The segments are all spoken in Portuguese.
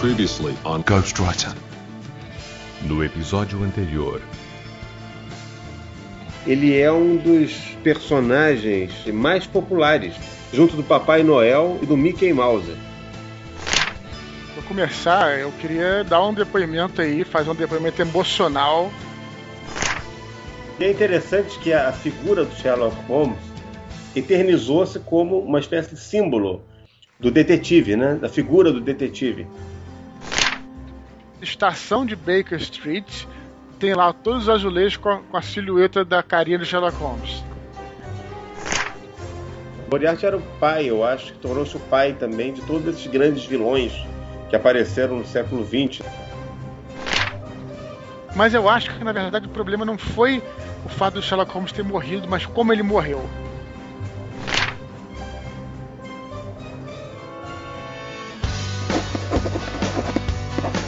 Previously on Ghostwriter. No episódio anterior, Ele é um dos personagens mais populares, junto do Papai Noel e do Mickey Mouse. Pra começar, eu queria dar um depoimento aí, fazer um depoimento emocional. E é interessante que a figura do Sherlock Holmes eternizou-se como uma espécie de símbolo do detetive, né? Da figura do detetive. Estação de Baker Street tem lá todos os azulejos com a, com a silhueta da carinha do Sherlock Holmes. Moriarty era o pai, eu acho, que tornou-se o pai também de todos esses grandes vilões que apareceram no século XX. Mas eu acho que na verdade o problema não foi o fato do Sherlock Holmes ter morrido, mas como ele morreu.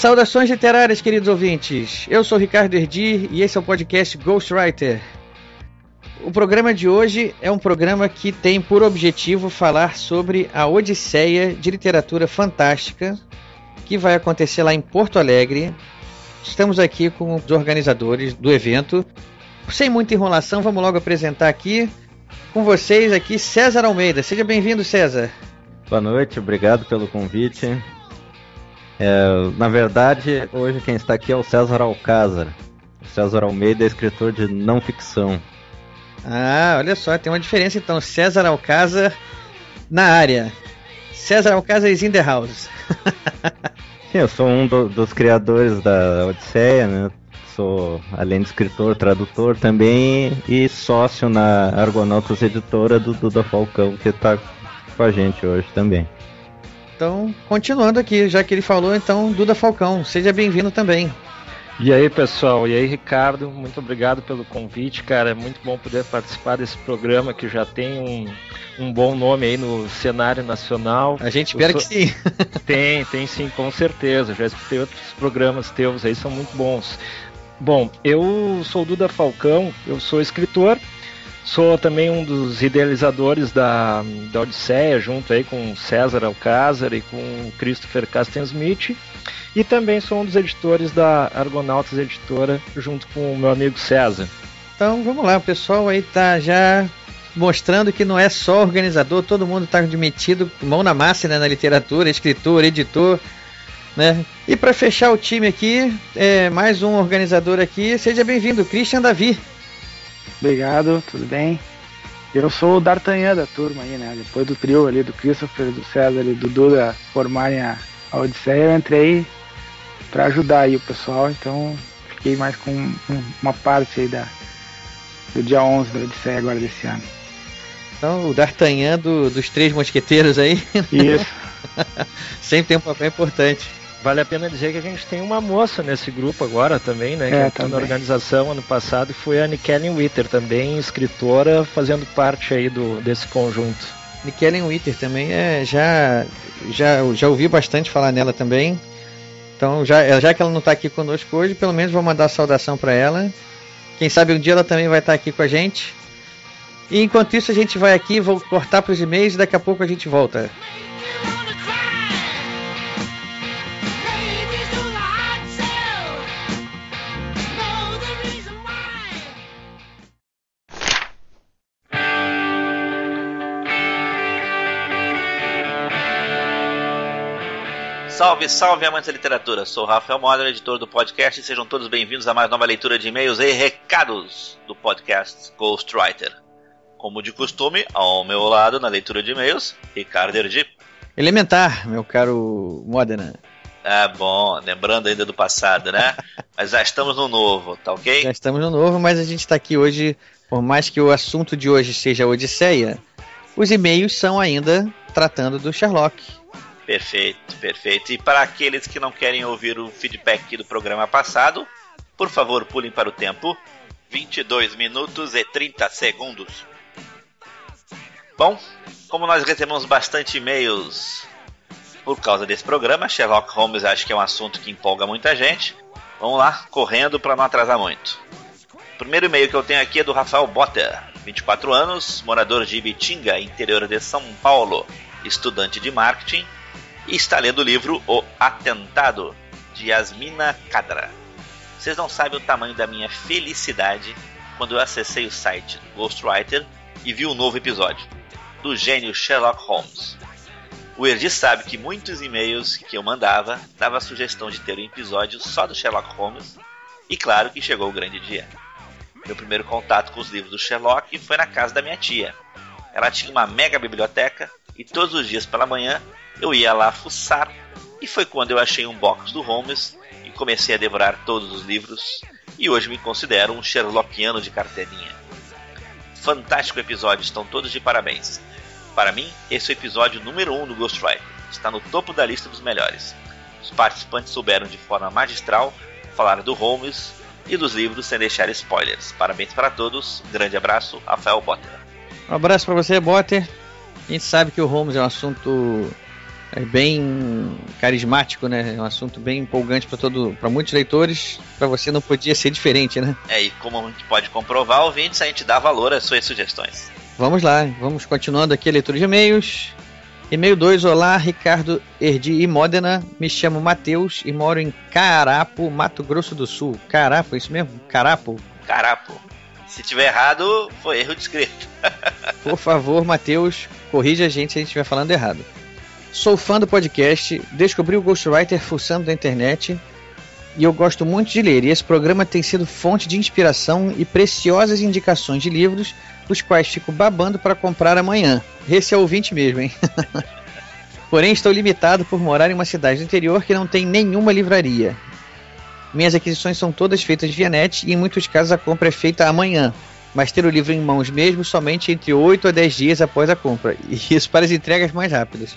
Saudações literárias, queridos ouvintes. Eu sou Ricardo Erdi e esse é o podcast Ghostwriter. O programa de hoje é um programa que tem por objetivo falar sobre a Odisseia de Literatura Fantástica que vai acontecer lá em Porto Alegre. Estamos aqui com os organizadores do evento. Sem muita enrolação, vamos logo apresentar aqui com vocês aqui César Almeida. Seja bem-vindo, César. Boa noite, obrigado pelo convite. É, na verdade, hoje quem está aqui é o César Alcázar. O César Almeida é escritor de não ficção. Ah, olha só, tem uma diferença então. César Alcázar na área. César Alcázar is in the house. Sim, eu sou um do- dos criadores da Odisseia, né? Sou, além de escritor, tradutor também e sócio na Argonautas Editora do Duda Falcão, que está com a gente hoje também. Então, continuando aqui, já que ele falou, então, Duda Falcão, seja bem-vindo também. E aí, pessoal? E aí, Ricardo? Muito obrigado pelo convite, cara. É muito bom poder participar desse programa que já tem um, um bom nome aí no cenário nacional. A gente espera Eu que sou- sim. Tem, tem sim, com certeza. Já escutei outros programas teus aí, são muito bons. Bom, eu sou o Duda Falcão, eu sou escritor, sou também um dos idealizadores da, da Odisseia, junto aí com César Alcázar e com Christopher Casten Smith. E também sou um dos editores da Argonautas Editora, junto com o meu amigo César. Então, vamos lá, o pessoal aí tá já mostrando que não é só organizador, todo mundo tá admitido, mão na massa né, na literatura, escritor, editor, né? E para fechar o time aqui, é, mais um organizador aqui, seja bem-vindo, Christian Davi. Obrigado, tudo bem? Eu sou o D'Artagnan da turma aí, né? Depois do trio ali, do Christopher, do César e do Duda formarem a, a Odisseia, eu entrei pra ajudar aí o pessoal, então fiquei mais com um- uma parte aí da, do dia 11 da Odisseia agora desse ano. Então, o D'Artagnan do- dos Três Mosqueteiros aí, Isso, sempre tem um papel importante. Vale a pena dizer que a gente tem uma moça nesse grupo agora também, né? Que É, entrou na organização ano passado e foi a Nikellen Witter, também escritora, fazendo parte aí do, desse conjunto. Nikellen Witter também é já já já ouvi bastante falar nela também. Então já já que ela não está aqui conosco hoje, pelo menos vou mandar saudação para ela. Quem sabe um dia ela também vai estar aqui com a gente. E enquanto isso a gente vai aqui, vou cortar para os e-mails e daqui a pouco a gente volta. Salve, salve amantes da literatura. Sou Rafael Moller, editor do podcast, e sejam todos bem-vindos a mais nova leitura de e-mails e recados do podcast Ghostwriter. Como de costume, ao meu lado na leitura de e-mails, Ricardo Erdi. Elementar, meu caro Modena. Ah, bom, lembrando ainda do passado, né? Mas já estamos no novo, tá ok? Já estamos no novo, mas a gente está aqui hoje, por mais que o assunto de hoje seja a Odisseia, os e-mails são ainda tratando do Sherlock. Perfeito, perfeito. E para aqueles que não querem ouvir o feedback do programa passado, Por favor, pulem para o tempo. 22 minutos e 30 segundos. Bom, como nós recebemos bastante e-mails por causa desse programa, Sherlock Holmes acho que é um assunto que empolga muita gente. Vamos lá, correndo para não atrasar muito. O primeiro e-mail que eu tenho aqui é do Rafael Botter, 24 anos, morador de Ibitinga, interior de São Paulo, estudante de marketing, e está lendo o livro O Atentado, de Yasmina Kadra. Vocês não sabem o tamanho da minha felicidade quando eu acessei o site do Ghostwriter e vi um novo episódio do gênio Sherlock Holmes. O Erdi sabe que muitos e-mails que eu mandava dava a sugestão de ter um episódio só do Sherlock Holmes e claro que chegou o grande dia. Meu primeiro contato com os livros do Sherlock foi na casa da minha tia. Ela tinha uma mega biblioteca e todos os dias pela manhã eu ia lá fuçar e foi quando eu achei um box do Holmes e comecei a devorar todos os livros e hoje me considero um Sherlockiano de carteirinha. Fantástico episódio, estão todos de parabéns. Para mim, esse é o episódio número 1 um do Ghostwriter. Está no topo da lista dos melhores. Os participantes souberam de forma magistral falar do Holmes e dos livros sem deixar spoilers. Parabéns para todos. Grande abraço, Rafael Botter. Um abraço para você, Botter. A gente sabe que o Holmes é um assunto é bem carismático, né? É um assunto bem empolgante para todo, para muitos leitores. Para você não podia ser diferente, né? É, e como a gente pode comprovar, ouvintes, a gente dá valor às suas sugestões. Vamos lá, vamos continuando aqui a leitura de e-mails. E-mail 2, olá, Ricardo Erdi e Modena. Me chamo Matheus e moro em Carapo, Mato Grosso do Sul. Carapo, isso mesmo? Carapo? Carapo. Se tiver errado, foi erro descrito. Por favor, Matheus, corrija a gente se a gente estiver falando errado. Sou fã do podcast, descobri o Ghostwriter fuçando na internet e eu gosto muito de ler. E esse programa tem sido fonte de inspiração e preciosas indicações de livros os quais fico babando para comprar amanhã. Esse é o ouvinte mesmo, hein? Porém, estou limitado por morar em uma cidade do interior que não tem nenhuma livraria. Minhas aquisições são todas feitas via net e em muitos casos a compra é feita amanhã, mas ter o livro em mãos mesmo somente entre 8 a 10 dias após a compra, e isso para as entregas mais rápidas.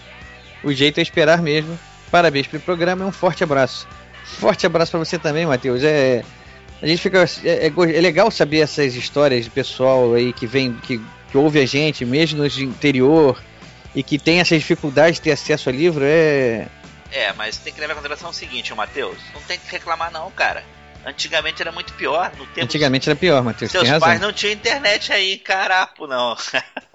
O jeito é esperar mesmo. Parabéns pelo programa e um forte abraço. Forte abraço para você também, Matheus. É, a gente fica. É, é, é, legal saber essas histórias de pessoal aí que vem, que, que ouve a gente, mesmo no interior, e que tem essa dificuldade de ter acesso a livro. É. É, mas tem que levar em consideração o seguinte, Matheus. Não tem que reclamar, não, cara. Antigamente era muito pior. No tempo Antigamente era pior, Matheus. Seus pais não tinham internet aí, carapo, não.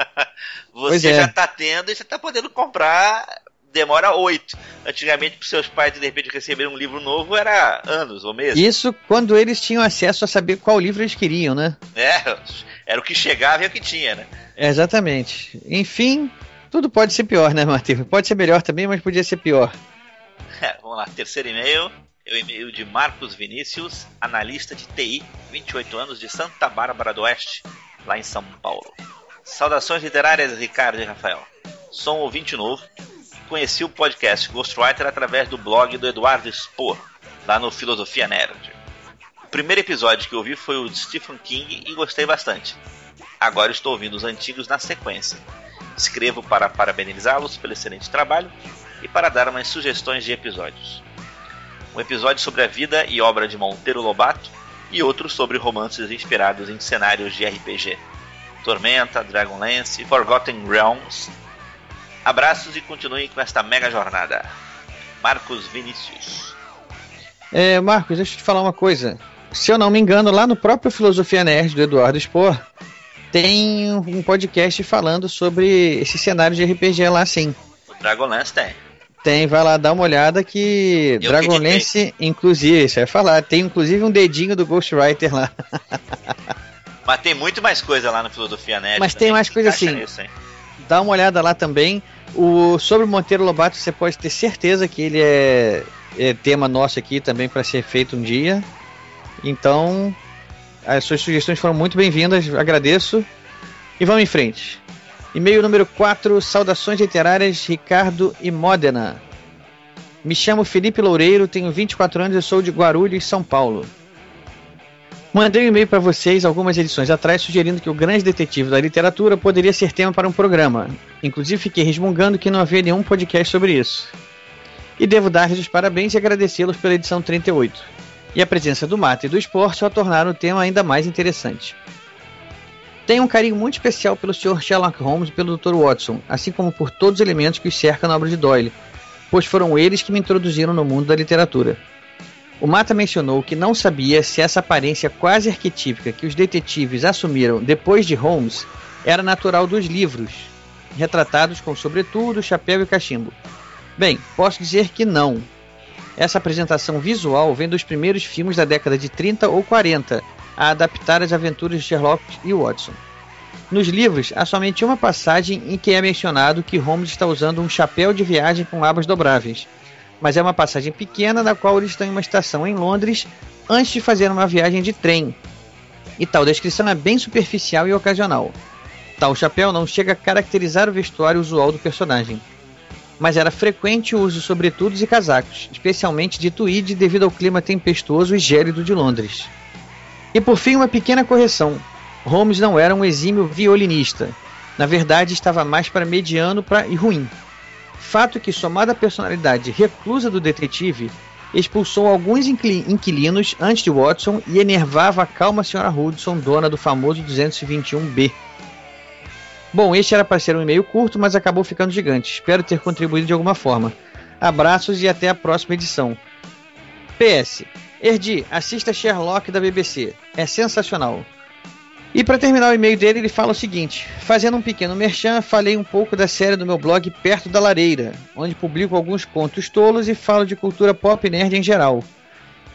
você é. já tá tendo e você tá podendo comprar demora oito. Antigamente, para seus pais de repente receberem um livro novo, era anos ou meses. Isso quando eles tinham acesso a saber qual livro eles queriam, né? É, era o que chegava e o que tinha, né? É, exatamente. Enfim, tudo pode ser pior, né, Matheus? Pode ser melhor também, mas podia ser pior. É, vamos lá, terceiro e-mail. É o e-mail de Marcos Vinícius, analista de TI, 28 anos, de Santa Bárbara do Oeste, lá em São Paulo. Saudações literárias, Ricardo e Rafael. Sou um ouvinte novo conheci o podcast Ghostwriter através do blog do Eduardo Spohr, lá no Filosofia Nerd. O primeiro episódio que eu ouvi foi o de Stephen King e gostei bastante. Agora estou ouvindo os antigos na sequência. Escrevo para parabenizá-los pelo excelente trabalho e para dar umas sugestões de episódios. Um episódio sobre a vida e obra de Monteiro Lobato e outro sobre romances inspirados em cenários de RPG. Tormenta, Dragonlance, Forgotten Realms Abraços e continuem com esta mega jornada. Marcos Vinícius. É, Marcos, deixa eu te falar uma coisa. Se eu não me engano, lá no próprio Filosofia Nerd do Eduardo Spor, tem um podcast falando sobre esse cenário de RPG lá, sim. O Dragonlance tem. Tem, vai lá dar uma olhada que eu Dragonlance, inclusive, você vai falar, tem inclusive um dedinho do Ghostwriter lá. Mas tem muito mais coisa lá no Filosofia Nerd. Mas tem mais coisa assim. Nisso, dá uma olhada lá também. O, sobre o Monteiro Lobato, você pode ter certeza que ele é, é tema nosso aqui também para ser feito um dia. Então, as suas sugestões foram muito bem-vindas, agradeço. E vamos em frente. E-mail número 4, saudações literárias, Ricardo e Modena. Me chamo Felipe Loureiro, tenho 24 anos e sou de Guarulhos, São Paulo. Mandei um e-mail para vocês algumas edições atrás sugerindo que o grande detetive da literatura poderia ser tema para um programa. Inclusive fiquei resmungando que não havia nenhum podcast sobre isso. E devo dar-lhes os parabéns e agradecê-los pela edição 38. E a presença do mate e do esporte só tornaram o tema ainda mais interessante. Tenho um carinho muito especial pelo Sr. Sherlock Holmes e pelo Dr. Watson, assim como por todos os elementos que os cercam na obra de Doyle, pois foram eles que me introduziram no mundo da literatura. O Mata mencionou que não sabia se essa aparência quase arquetípica que os detetives assumiram depois de Holmes era natural dos livros, retratados com sobretudo, chapéu e cachimbo. Bem, posso dizer que não. Essa apresentação visual vem dos primeiros filmes da década de 30 ou 40, a adaptar as aventuras de Sherlock e Watson. Nos livros, há somente uma passagem em que é mencionado que Holmes está usando um chapéu de viagem com abas dobráveis, mas é uma passagem pequena na qual eles estão em uma estação em Londres antes de fazer uma viagem de trem. E tal descrição é bem superficial e ocasional. Tal chapéu não chega a caracterizar o vestuário usual do personagem. Mas era frequente o uso de sobretudos e casacos, especialmente de tweed devido ao clima tempestuoso e gélido de Londres. E por fim, uma pequena correção. Holmes não era um exímio violinista. Na verdade, estava mais para mediano pra, e ruim. Fato que, somado à personalidade reclusa do detetive, expulsou alguns inquilinos antes de Watson e enervava a calma Sra. Hudson, dona do famoso 221B. Bom, este era para ser um e-mail curto, mas acabou ficando gigante. Espero ter contribuído de alguma forma. Abraços e até a próxima edição. PS. Erdi, assista Sherlock da BBC. É sensacional. E para terminar o e-mail dele, ele fala o seguinte: Fazendo um pequeno merchan, falei um pouco da série do meu blog Perto da Lareira, onde publico alguns contos tolos e falo de cultura pop nerd em geral.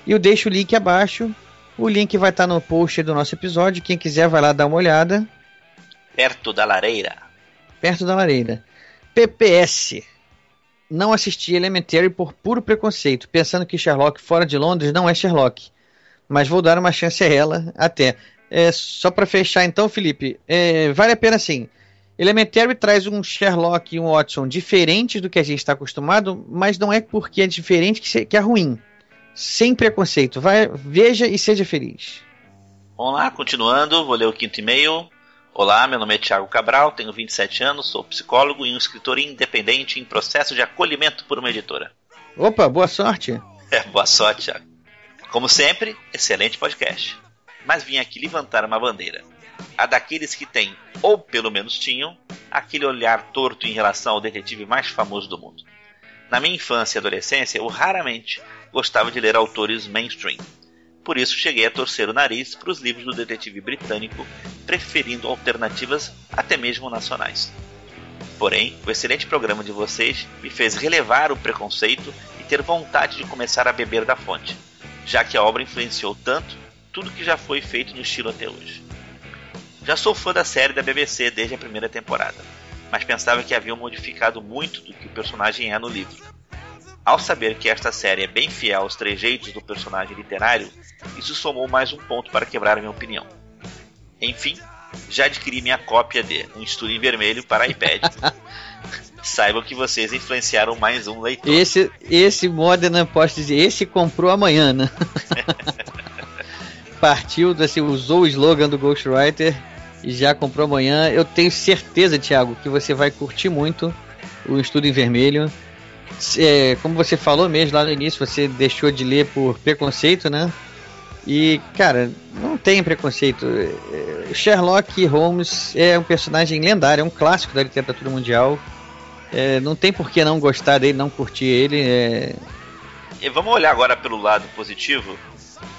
E eu deixo o link abaixo. O link vai estar no post do nosso episódio. Quem quiser vai lá dar uma olhada. Perto da Lareira. Perto da Lareira. PPS. Não assisti Elementary por puro preconceito, pensando que Sherlock fora de Londres não é Sherlock. Mas vou dar uma chance a ela, até. É, só para fechar então, Felipe, é, vale a pena sim. Elementary traz um Sherlock e um Watson diferentes do que a gente está acostumado, mas não é porque é diferente que, que é ruim. Sem preconceito. Vai, veja e seja feliz. Vamos lá, continuando, vou ler o quinto e-mail. Olá, meu nome é Thiago Cabral, tenho 27 anos, sou psicólogo e um escritor independente em processo de acolhimento por uma editora. Opa, boa sorte. É, boa sorte, Thiago. Como sempre, excelente podcast mas vim aqui levantar uma bandeira. A daqueles que têm, ou pelo menos tinham, aquele olhar torto em relação ao detetive mais famoso do mundo. Na minha infância e adolescência, eu raramente gostava de ler autores mainstream. Por isso cheguei a torcer o nariz para os livros do detetive britânico, preferindo alternativas até mesmo nacionais. Porém, o excelente programa de vocês me fez relevar o preconceito e ter vontade de começar a beber da fonte, já que a obra influenciou tanto tudo que já foi feito no estilo até hoje. Já sou fã da série da BBC desde a primeira temporada, mas pensava que haviam modificado muito do que o personagem é no livro. Ao saber que esta série é bem fiel aos trejeitos do personagem literário, isso somou mais um ponto para quebrar minha opinião. Enfim, já adquiri minha cópia de Um Estudo em Vermelho para iPad. Saibam que vocês influenciaram mais um leitor. Esse, esse Modena, posso dizer, esse comprou amanhã, né? partiu, assim, usou o slogan do Ghostwriter e já comprou amanhã. Eu tenho certeza, Thiago, que você vai curtir muito o Estudo em Vermelho. É, como você falou mesmo lá no início, você deixou de ler por preconceito, né? E, cara, não tem preconceito. É, Sherlock Holmes é um personagem lendário, é um clássico da literatura mundial. É, não tem por que não gostar dele, não curtir ele. É... E vamos olhar agora pelo lado positivo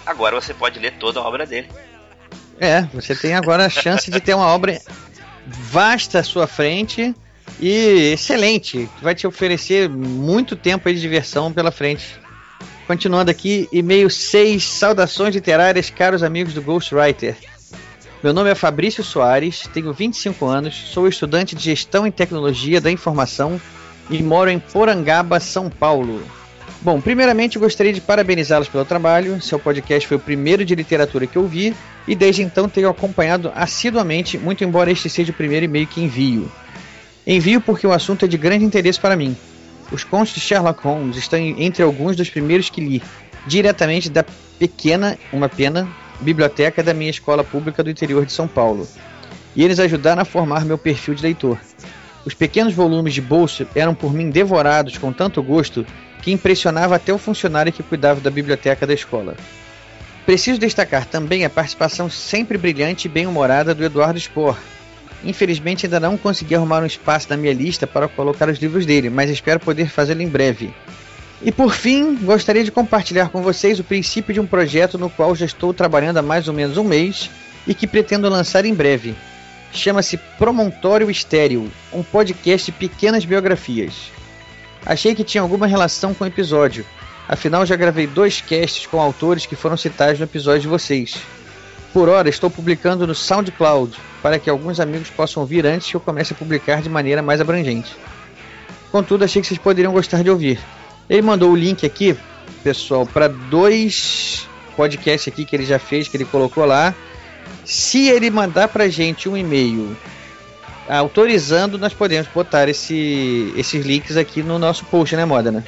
agora você pode ler toda a obra dele. É, você tem agora a chance de ter uma obra vasta à sua frente e excelente, que vai te oferecer muito tempo de diversão pela frente. Continuando aqui, e-mail 6, saudações literárias, caros amigos do Ghostwriter. Meu nome é Fabrício Soares, tenho 25 anos, sou estudante de Gestão e Tecnologia da Informação e moro em Porangaba, São Paulo. Bom, primeiramente gostaria de parabenizá-los pelo trabalho. Seu podcast foi o primeiro de literatura que eu vi e desde então tenho acompanhado assiduamente, muito embora este seja o primeiro e-mail que envio. Envio porque o assunto é de grande interesse para mim. Os contos de Sherlock Holmes estão entre alguns dos primeiros que li, diretamente da pequena, uma pena, biblioteca da minha escola pública do interior de São Paulo. E eles ajudaram a formar meu perfil de leitor. Os pequenos volumes de bolso eram por mim devorados com tanto gosto que impressionava até o funcionário que cuidava da biblioteca da escola. Preciso destacar também a participação sempre brilhante e bem-humorada do Eduardo Spor. Infelizmente ainda não consegui arrumar um espaço na minha lista para colocar os livros dele, mas espero poder fazê-lo em breve. E por fim, gostaria de compartilhar com vocês o princípio de um projeto no qual já estou trabalhando há mais ou menos um mês e que pretendo lançar em breve. Chama-se Promontório Estéreo, um podcast de pequenas biografias. Achei que tinha alguma relação com o episódio, afinal já gravei dois casts com autores que foram citados no episódio de vocês. Por hora estou publicando no SoundCloud, para que alguns amigos possam ouvir antes que eu comece a publicar de maneira mais abrangente. Contudo, achei que vocês poderiam gostar de ouvir. Ele mandou o link aqui, pessoal, para dois podcasts aqui que ele já fez, que ele colocou lá. Se ele mandar pra gente um e-mail autorizando, nós podemos botar esse, esses links aqui no nosso post, né, Moda, né?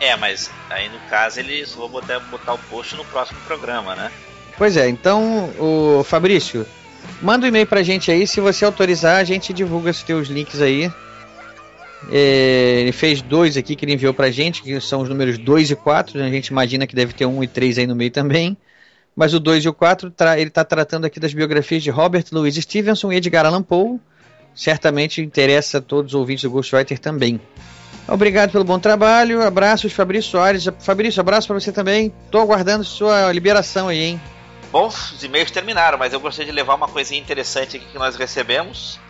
É, mas aí no caso ele só vou botar, botar o post no próximo programa, né? Pois é, então, o Fabrício, manda um e-mail pra gente aí, se você autorizar, a gente divulga os teus links aí. É, ele fez dois aqui que ele enviou pra gente, que são os números 2 e 4, né? a gente imagina que deve ter um e 3 aí no meio também. Mas o 2 e o 4, ele está tratando aqui das biografias de Robert Louis Stevenson e Edgar Allan Poe. Certamente interessa a todos os ouvintes do Ghostwriter também. Obrigado pelo bom trabalho. Abraços, Fabrício Soares. Fabrício, abraço para você também. Estou aguardando sua liberação aí, hein? Bom, os e-mails terminaram, mas eu gostaria de levar uma coisinha interessante aqui que nós recebemos.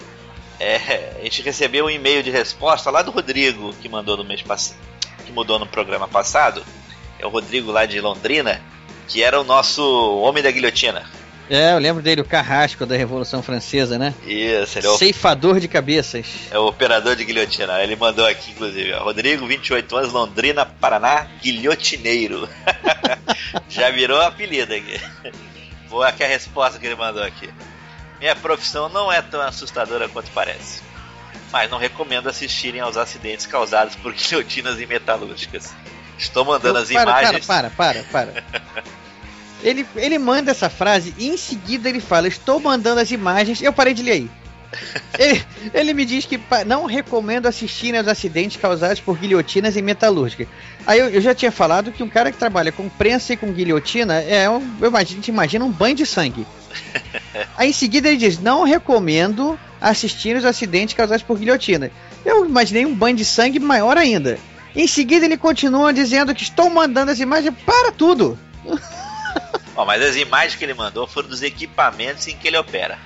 É, a gente recebeu um e-mail de resposta lá do Rodrigo, que mandou no mês passado, que mudou no programa passado. É o Rodrigo lá de Londrina, que era o nosso homem da guilhotina. É, eu lembro dele, o carrasco da Revolução Francesa, né? Isso, ele é o... Ceifador de cabeças. É o operador de guilhotina. Ele mandou aqui, inclusive, ó, Rodrigo, 28 anos, Londrina, Paraná, guilhotineiro. Já virou apelido aqui. Vou aqui a resposta que ele mandou aqui. Minha profissão não é tão assustadora quanto parece. Mas não recomendo assistirem aos acidentes causados por guilhotinas e metalúrgicas. Estou mandando Eu, as para, imagens. Para, para, para, para. ele, ele manda essa frase e em seguida ele fala: Estou mandando as imagens. Eu parei de ler aí. ele, ele, me diz que não recomendo assistir aos acidentes causados por guilhotinas e metalúrgicas. Aí eu, eu, já tinha falado que um cara que trabalha com prensa e com guilhotina é um, eu, a gente imagina um banho de sangue. Aí em seguida ele diz: Não recomendo assistir os acidentes causados por guilhotina. Eu imaginei um banho de sangue maior ainda. Em seguida ele continua dizendo que estou mandando as imagens para tudo. Bom, mas as imagens que ele mandou foram dos equipamentos em que ele opera.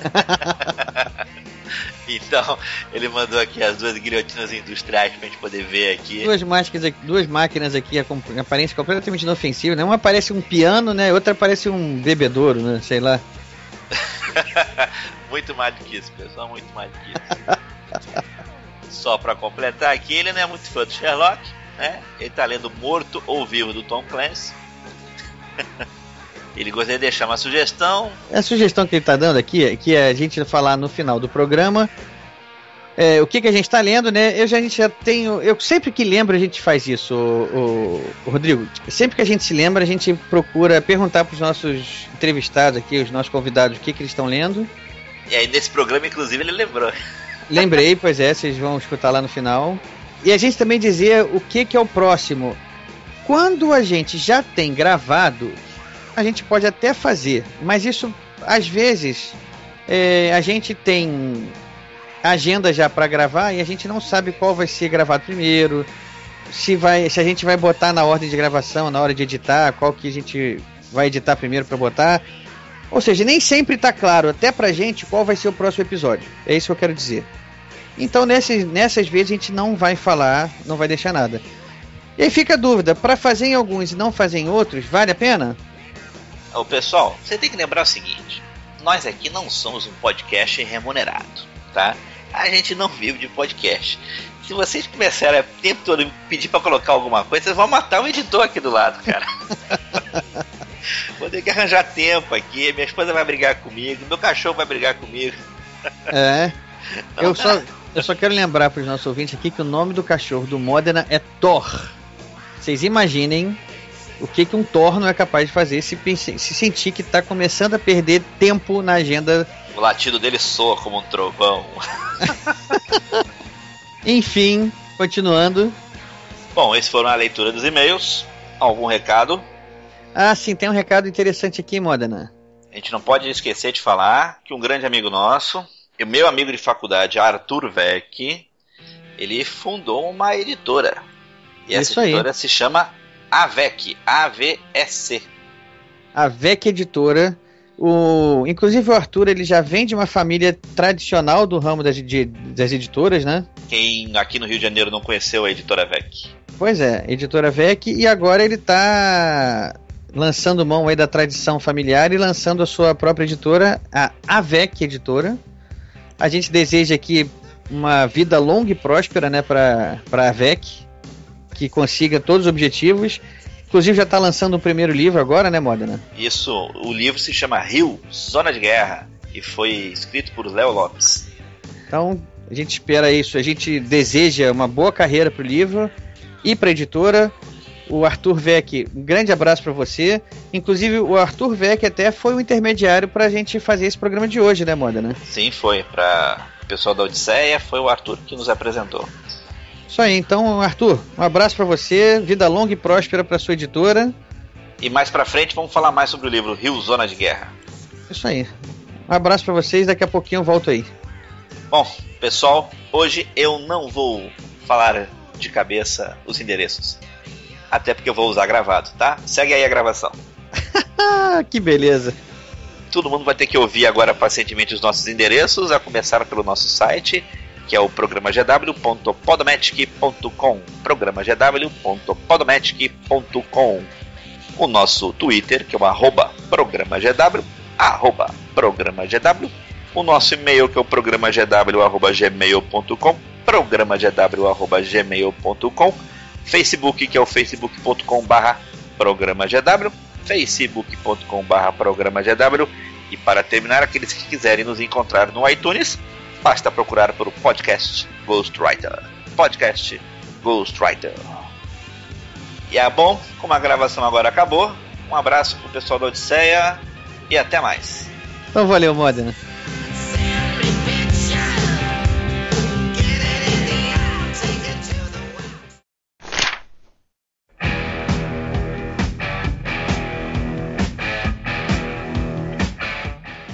então, ele mandou aqui as duas guilhotinas industriais pra gente poder ver aqui. Duas máquinas aqui, duas máquinas aqui, a aparência completamente inofensiva, né? Uma parece um piano, né? Outra parece um bebedouro, né? Sei lá. muito mais do que isso, pessoal, muito mais do que isso. Só para completar aqui, ele não é muito fã do Sherlock, né? Ele tá lendo Morto ou Vivo do Tom Clancy. Ele gostaria de deixar uma sugestão. A sugestão que ele está dando aqui é que a gente falar no final do programa é, o que, que a gente está lendo, né? Eu já, a gente já tenho. Eu sempre que lembro a gente faz isso, o, o, o Rodrigo. Sempre que a gente se lembra, a gente procura perguntar para os nossos entrevistados aqui, os nossos convidados, o que, que eles estão lendo. E aí nesse programa, inclusive, ele lembrou. Lembrei, pois é, vocês vão escutar lá no final. E a gente também dizer o que, que é o próximo. Quando a gente já tem gravado, a gente pode até fazer, mas isso às vezes é, a gente tem agenda já para gravar e a gente não sabe qual vai ser gravado primeiro, se vai, se a gente vai botar na ordem de gravação, na hora de editar, qual que a gente vai editar primeiro para botar. Ou seja, nem sempre está claro até pra gente qual vai ser o próximo episódio. É isso que eu quero dizer. Então nessas, nessas vezes a gente não vai falar, não vai deixar nada. E aí fica a dúvida, para fazer em alguns e não fazer em outros, vale a pena? Ô pessoal, você tem que lembrar o seguinte: nós aqui não somos um podcast remunerado, tá? A gente não vive de podcast. Se vocês começarem o tempo todo pedir para colocar alguma coisa, vocês vão matar o editor aqui do lado, cara. Vou ter que arranjar tempo aqui, minha esposa vai brigar comigo, meu cachorro vai brigar comigo. É. eu só, eu só quero lembrar para os nossos ouvintes aqui que o nome do cachorro do Modena é Thor. Vocês imaginem o que, que um Thor não é capaz de fazer se, se sentir que está começando a perder tempo na agenda. O latido dele soa como um trovão. Enfim, continuando. Bom, esses foram a leitura dos e-mails. Algum recado? Ah, sim, tem um recado interessante aqui, Modena. A gente não pode esquecer de falar que um grande amigo nosso, o meu amigo de faculdade, Arthur Vec, ele fundou uma editora. E essa Isso aí. editora se chama AVEC, A-V-E-C. A VEC Editora. O, inclusive o Arthur ele já vem de uma família tradicional do ramo das, de- das editoras, né? Quem aqui no Rio de Janeiro não conheceu a editora VEC? Pois é, editora VEC, e agora ele tá lançando mão aí da tradição familiar e lançando a sua própria editora, a AVEC Editora. A gente deseja aqui uma vida longa e próspera, né, para a AVEC, que consiga todos os objetivos. Inclusive já está lançando o primeiro livro agora, né, Modena? Isso, o livro se chama Rio, Zona de Guerra, e foi escrito por Léo Lopes. Então, a gente espera isso, a gente deseja uma boa carreira pro livro e pra editora. O Arthur Vec, um grande abraço para você. Inclusive, o Arthur Vec até foi o intermediário pra gente fazer esse programa de hoje, né, Moda, né? Sim, foi para o pessoal da Odisseia, foi o Arthur que nos apresentou. Isso aí, então, Arthur, um abraço para você, vida longa e próspera pra sua editora. E mais pra frente vamos falar mais sobre o livro Rio, Zona de Guerra. Isso aí. Um abraço para vocês, daqui a pouquinho eu volto aí. Bom, pessoal, hoje eu não vou falar de cabeça os endereços. Até porque eu vou usar gravado, tá? Segue aí a gravação. Que beleza. Todo mundo vai ter que ouvir agora pacientemente os nossos endereços, a começar pelo nosso site, que é o programagw.podomatic.com. programagw.podomatic.com. O nosso Twitter, que é o arroba programagw, arroba programagw. O nosso e-mail, que é o programagw.gmail.com, programagw.gmail.com. Facebook, que é o facebook.com barra programagw, facebook.com barra programagw. E para terminar, aqueles que quiserem nos encontrar no iTunes, basta procurar por podcast Ghostwriter. Podcast Ghostwriter. E é bom, como a gravação agora acabou, um abraço pro pessoal da Odisseia e até mais. Então valeu, Modena.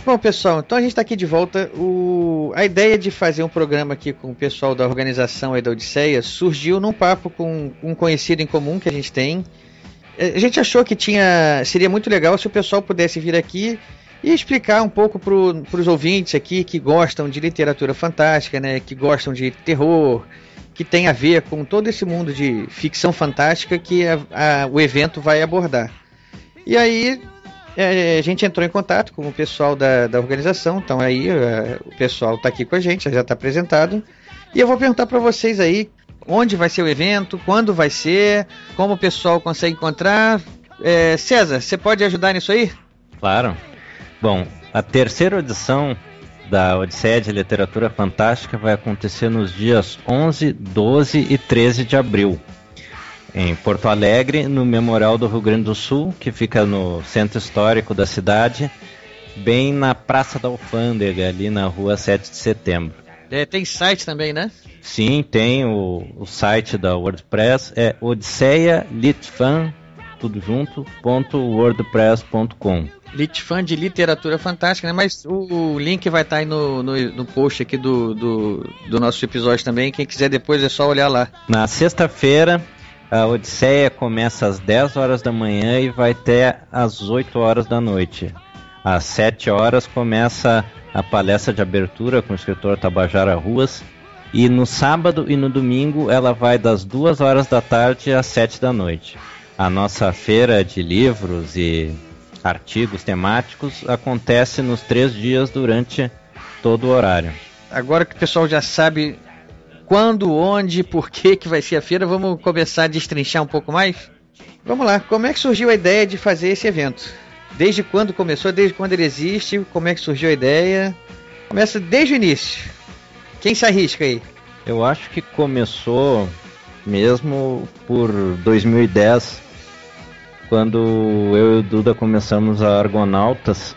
Bom, pessoal, então a gente está aqui de volta. O... A ideia de fazer um programa aqui com o pessoal da organização aí da Odisseia surgiu num papo com um conhecido em comum que a gente tem. Eh, A gente achou que tinha seria muito legal se o pessoal pudesse vir aqui e explicar um pouco para os ouvintes aqui que gostam de literatura fantástica, né, que gostam de terror, que tem a ver com todo esse mundo de ficção fantástica que a- a- o evento vai abordar. E aí é, a gente entrou em contato com o pessoal da, da organização, então aí é, o pessoal está aqui com a gente, já está apresentado. E eu vou perguntar para vocês aí onde vai ser o evento, quando vai ser, como o pessoal consegue encontrar. É, César, você pode ajudar nisso aí? Claro. Bom, a terceira edição da Odisseia de Literatura Fantástica vai acontecer nos dias 11, 12 e 13 de abril. Em Porto Alegre, no Memorial do Rio Grande do Sul, que fica no centro histórico da cidade, bem na Praça da Alfândega, ali na rua 7 de setembro. É, tem site também, né? Sim, tem o, o site da WordPress, é Odisseia Litfan, tudo junto, ponto wordpress.com. Litfan de literatura fantástica, né? Mas o, o link vai estar aí no, no, no post aqui do, do, do nosso episódio também. Quem quiser depois é só olhar lá. Na sexta-feira, a Odisseia começa às 10 horas da manhã e vai até às 8 horas da noite. Às 7 horas começa a palestra de abertura com o escritor Tabajara Ruas. E no sábado e no domingo ela vai das 2 horas da tarde às 7 da noite. A nossa feira de livros e artigos temáticos acontece nos três dias durante todo o horário. Agora que o pessoal já sabe quando, onde, por que que vai ser a feira, vamos começar a destrinchar um pouco mais? Vamos lá, como é que surgiu a ideia de fazer esse evento? Desde quando começou, desde quando ele existe, como é que surgiu a ideia? Começa desde o início. Quem se arrisca aí? Eu acho que começou mesmo por 2010, quando eu e o Duda começamos a Argonautas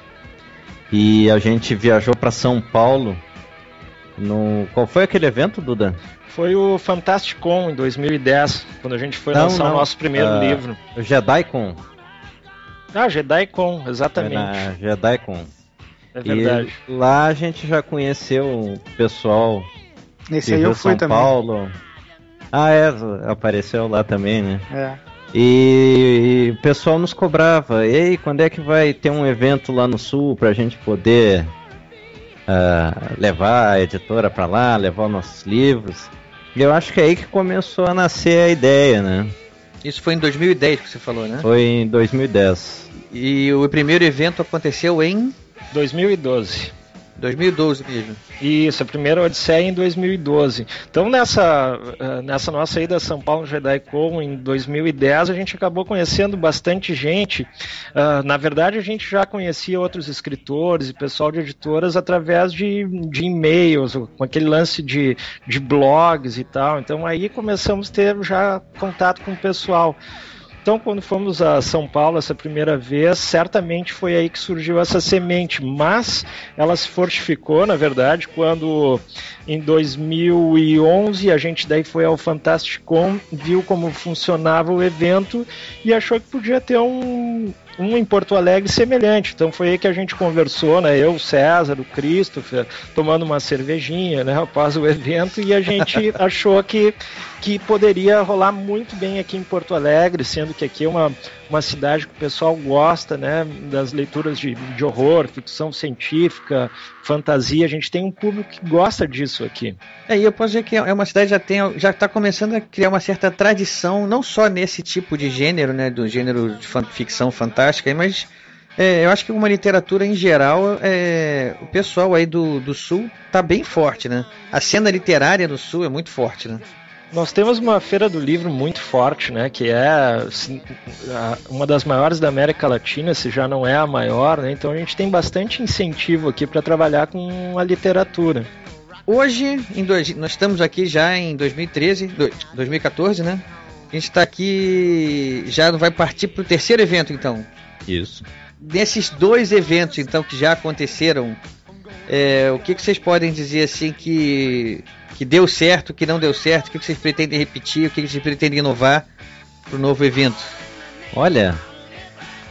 e a gente viajou para São Paulo. No... Qual foi aquele evento, Duda? Foi o Fantasticon em 2010, quando a gente foi lançar o nosso primeiro Ah, livro. O JediCon. Ah, JediCon, exatamente. Na JediCon. É verdade. E lá a gente já conheceu o pessoal Esse de aí Rio eu fui São também. Paulo. Ah, é, apareceu lá também, né? É. E, e o pessoal nos cobrava, ei, quando é que vai ter um evento lá no sul pra gente poder ah, levar a editora pra lá, levar os nossos livros? E eu acho que é aí que começou a nascer a ideia, né? Isso foi em 2010 que você falou, né? Foi em 2010. E o primeiro evento aconteceu em 2012. 2012 mesmo. Isso, a primeira Odisseia em 2012. Então nessa, eh, nessa nossa ida a São Paulo JediCon em 2010, a gente acabou conhecendo bastante gente. Ah, na verdade, a gente já conhecia outros escritores e pessoal de editoras através de, de e-mails, com aquele lance de, de blogs e tal. Então aí começamos a ter já contato com o pessoal. Então, quando fomos a São Paulo essa primeira vez, certamente foi aí que surgiu essa semente, mas ela se fortificou, na verdade, quando em 2011 a gente daí foi ao Fantasticon, viu como funcionava o evento e achou que podia ter um, um em Porto Alegre semelhante. Então foi aí que a gente conversou, né? Eu, o César, o Christopher, tomando uma cervejinha, né? Após o evento e a gente achou que que poderia rolar muito bem aqui em Porto Alegre, sendo que aqui é uma, uma cidade que o pessoal gosta, né, das leituras de, de horror, ficção científica, fantasia. A gente tem um público que gosta disso aqui. É, e eu posso dizer que é uma cidade já tem, já está começando a criar uma certa tradição, não só nesse tipo de gênero, né, do gênero de ficção fantástica, mas é, eu acho que uma literatura em geral, é, o pessoal aí do, do sul tá bem forte, né? A cena literária do sul é muito forte, né? Nós temos uma feira do livro muito forte, né, que é assim, uma das maiores da América Latina, se já não é a maior, né? Então a gente tem bastante incentivo aqui para trabalhar com a literatura. Hoje, em dois, nós estamos aqui já em 2013, do- 2014, né? A gente está aqui, já vai partir para o terceiro evento, então. Isso. Desses dois eventos, então, que já aconteceram, é, o que, que vocês podem dizer assim que, que deu certo, que não deu certo, o que, vocês pretendem repetir, o que, vocês pretendem inovar para o novo evento? Olha,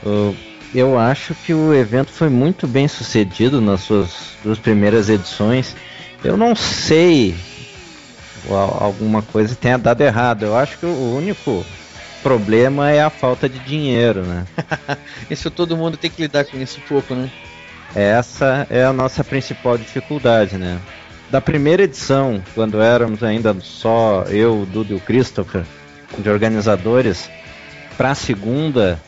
o- eu acho que o evento foi muito bem sucedido nas suas duas primeiras edições. Eu não sei o- alguma coisa tenha dado errado. Eu acho que o único problema é a falta de dinheiro, né? Isso todo mundo tem que lidar com isso um pouco, né? Essa é a nossa principal dificuldade, né? Da primeira edição, quando éramos ainda só eu, Dudu e o Christopher, de organizadores, para a segunda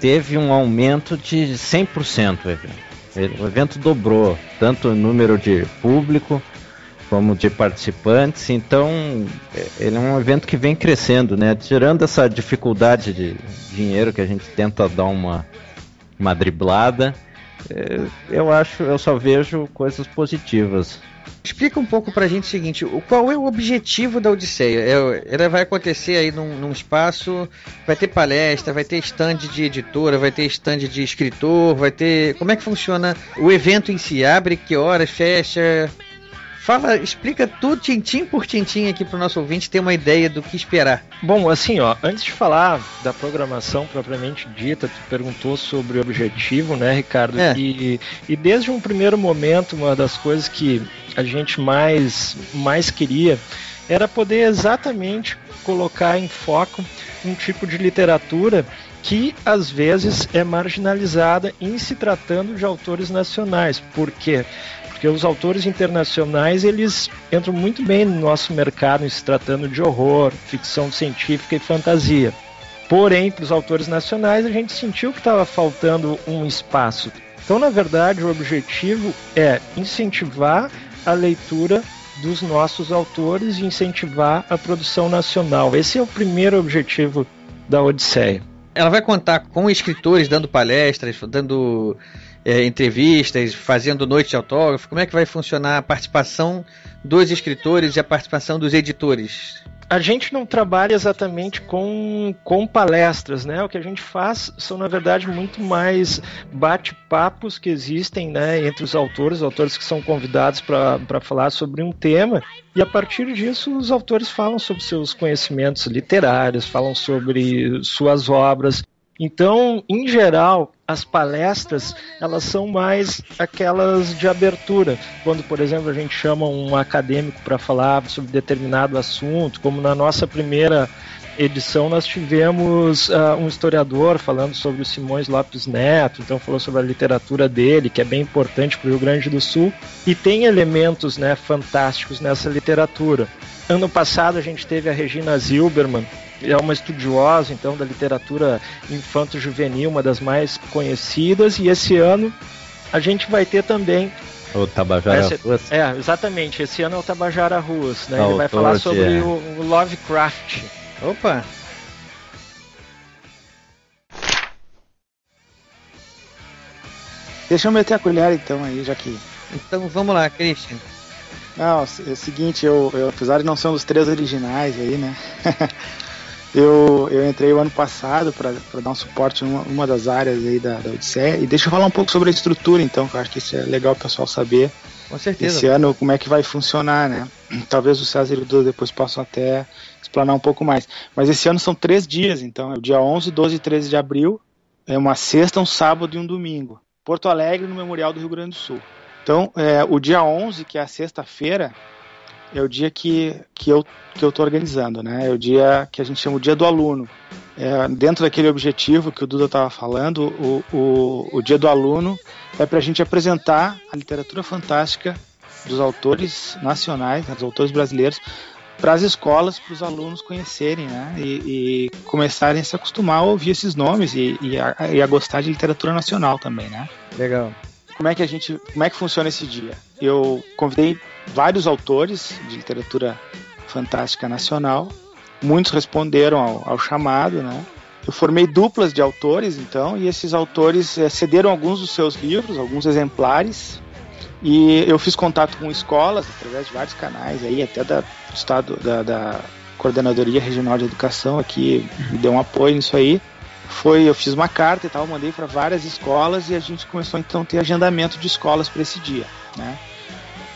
teve um aumento de 100% o evento. O evento dobrou, tanto o número de público como de participantes, então ele é um evento que vem crescendo, né? Tirando essa dificuldade de dinheiro que a gente tenta dar uma, uma driblada, eu acho, eu só vejo coisas positivas. Explica um pouco pra gente o seguinte, qual é o objetivo da Odisseia? É, ela vai acontecer aí num, num espaço, vai ter palestra, vai ter stand de editora, vai ter stand de escritor, vai ter. Como é que funciona o evento em si? Abre, que horas, fecha? Fala, explica tudo tintim por tintim aqui pro nosso ouvinte ter uma ideia do que esperar. Bom, assim, ó, antes de falar da programação propriamente dita, tu perguntou sobre o objetivo, né, Ricardo? É. E, e desde um primeiro momento, uma das coisas que a gente mais, mais queria era poder exatamente colocar em foco um tipo de literatura que às vezes é marginalizada em se tratando de autores nacionais. Por quê? Porque os autores internacionais eles entram muito bem no nosso mercado se tratando de horror, ficção científica e fantasia. Porém, para os autores nacionais, a gente sentiu que estava faltando um espaço. Então, na verdade, o objetivo é incentivar a leitura dos nossos autores e incentivar a produção nacional. Esse é o primeiro objetivo da Odisseia. Ela vai contar com escritores dando palestras, dando é, entrevistas, fazendo noite de autógrafo. Como é que vai funcionar a participação dos escritores e a participação dos editores? A gente não trabalha exatamente com, com palestras, né? O que a gente faz são, na verdade, muito mais bate-papos que existem né, entre os autores, autores que são convidados para falar sobre um tema, e a partir disso os autores falam sobre seus conhecimentos literários, falam sobre suas obras. Então, em geral, as palestras elas são mais aquelas de abertura, quando, por exemplo, a gente chama um acadêmico para falar sobre determinado assunto, como na nossa primeira edição nós tivemos uh, um historiador falando sobre o Simões Lopes Neto, então falou sobre a literatura dele, que é bem importante para o Rio Grande do Sul, e tem elementos né, fantásticos nessa literatura. Ano passado a gente teve a Regina Zilberman, é uma estudiosa então da literatura infanto-juvenil, uma das mais conhecidas, e esse ano a gente vai ter também o Tabajara esse, Ruas? É, exatamente. Esse ano é o Tabajara Ruas. Né? Ele vai falar sobre é. o, o Lovecraft. Opa! Deixa eu meter a colher então aí, já que. Então vamos lá, Christian. Não, é o seguinte, eu, eu apesar de não ser um dos três originais aí, né? eu, eu entrei o ano passado para dar um suporte em uma, das áreas aí da, da Odisseia. E deixa eu falar um pouco sobre a estrutura, então, que eu acho que isso é legal o pessoal saber. Com certeza. Esse ano, como é que vai funcionar, né? Talvez o César e o Dudu depois possam até explanar um pouco mais. Mas esse ano são três dias, então, é o dia 11, 12 e 13 de abril, é uma sexta, um sábado e um domingo. Porto Alegre, no Memorial do Rio Grande do Sul. Então, é, o dia 11, que é a sexta-feira, é o dia que, que eu que eu estou organizando, né? É o dia que a gente chama o dia do aluno. É, dentro daquele objetivo que o Duda estava falando, o, o, o dia do aluno é para a gente apresentar a literatura fantástica dos autores nacionais, dos autores brasileiros, para as escolas, para os alunos conhecerem, né? E, e, começarem a se acostumar a ouvir esses nomes e, e, a, e, a, gostar de literatura nacional também, né? Legal. Como é que a gente, como é que funciona esse dia? Eu convidei vários autores de literatura fantástica nacional, muitos responderam ao, ao chamado, né? Eu formei duplas de autores, então, e esses autores é, cederam alguns dos seus livros, alguns exemplares, e eu fiz contato com escolas através de vários canais aí, até da estado da, da coordenadoria regional de educação aqui me deu um apoio nisso aí. Foi, eu fiz uma carta e tal, mandei para várias escolas e a gente começou então a ter agendamento de escolas para esse dia, né?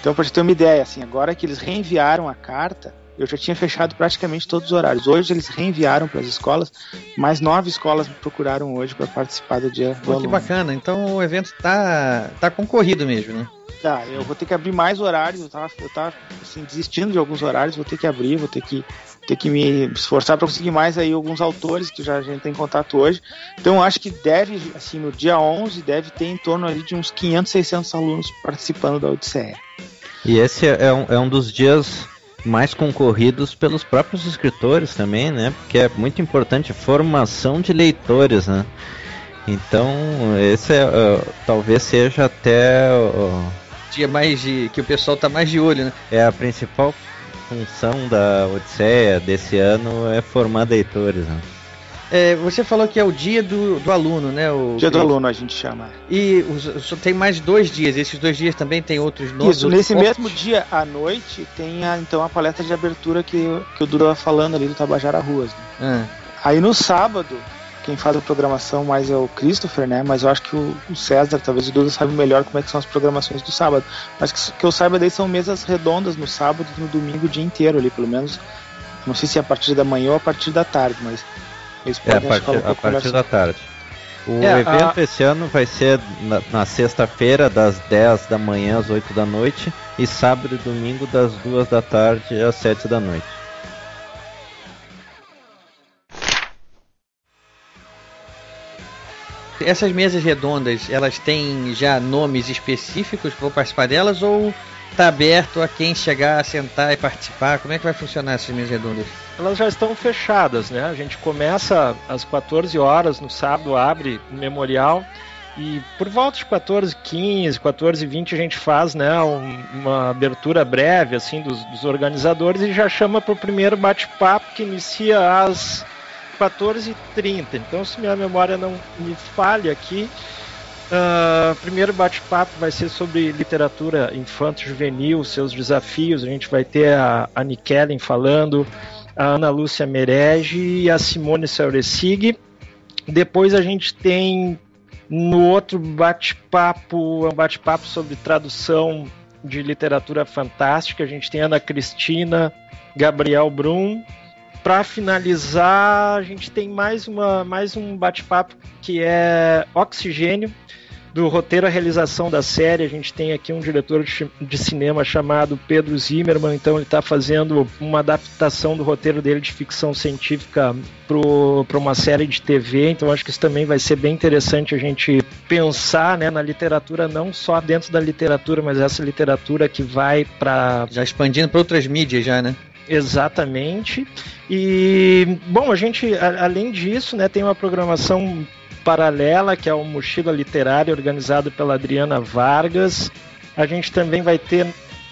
Então, para você ter uma ideia, assim, agora que eles reenviaram a carta, eu já tinha fechado praticamente todos os horários. Hoje eles reenviaram para as escolas, mais nove escolas me procuraram hoje para participar do dia Pô, do Que bacana, então o evento tá, tá concorrido mesmo, né? Tá, eu vou ter que abrir mais horários, eu tava, eu tava assim, desistindo de alguns horários, vou ter que abrir, vou ter que, ter que me esforçar para conseguir mais aí alguns autores que já a gente tem contato hoje. Então acho que deve, assim, no dia 11, deve ter em torno ali de uns 500, 600 alunos participando da Odisseia. E esse é um, é um dos dias mais concorridos pelos próprios escritores também, né? Porque é muito importante a formação de leitores, né? Então, esse é, uh, talvez seja até uh, dia mais de. que o pessoal tá mais de olho, né? É a principal função da Odisseia desse ano é formar leitores, né? É, você falou que é o dia do, do aluno, né? O, dia do aluno a gente chama. E só tem mais dois dias. Esses dois dias também tem outros nomes. Isso, nesse mesmo dia à noite tem a, então a palestra de abertura que, que o estava falando ali do Tabajara Ruas. Né? Ah. Aí no sábado quem faz a programação mais é o Christopher, né? Mas eu acho que o, o César, talvez o Duda, sabe melhor como é que são as programações do sábado. Mas que, que eu saiba daí são mesas redondas no sábado e no domingo o dia inteiro ali, pelo menos. Não sei se é a partir da manhã ou a partir da tarde, mas eles podem é, a partir, um a partir da tarde. O é, evento a... esse ano vai ser na, na sexta-feira, das 10 da manhã às 8 da noite, e sábado e domingo, das 2 da tarde às 7 da noite. Essas mesas redondas, elas têm já nomes específicos para participar delas ou está aberto a quem chegar, sentar e participar? Como é que vai funcionar essas mesas redondas? Elas já estão fechadas, né? A gente começa às 14 horas no sábado, abre o memorial e por volta de 14, 15, 14, 20 a gente faz né, um, uma abertura breve assim dos, dos organizadores e já chama para o primeiro bate-papo que inicia às 14h30. Então, se minha memória não me falha aqui, uh, primeiro bate-papo vai ser sobre literatura infanto-juvenil, seus desafios. A gente vai ter a, a Nikellen falando, a Ana Lúcia Merege e a Simone Sauresig. Depois a gente tem no outro bate-papo, é um bate-papo sobre tradução de literatura fantástica. A gente tem Ana Cristina, Gabriel Brum, para finalizar, a gente tem mais, uma, mais um bate-papo que é Oxigênio, do roteiro à realização da série, a gente tem aqui um diretor de cinema chamado Pedro Zimmermann, então ele está fazendo uma adaptação do roteiro dele de ficção científica para uma série de TV, então acho que isso também vai ser bem interessante a gente pensar né, na literatura, não só dentro da literatura, mas essa literatura que vai para. Já expandindo para outras mídias, já, né? Exatamente. E, bom, a gente, a, além disso, né, tem uma programação paralela, que é o Mochila Literária, organizado pela Adriana Vargas. A gente também vai ter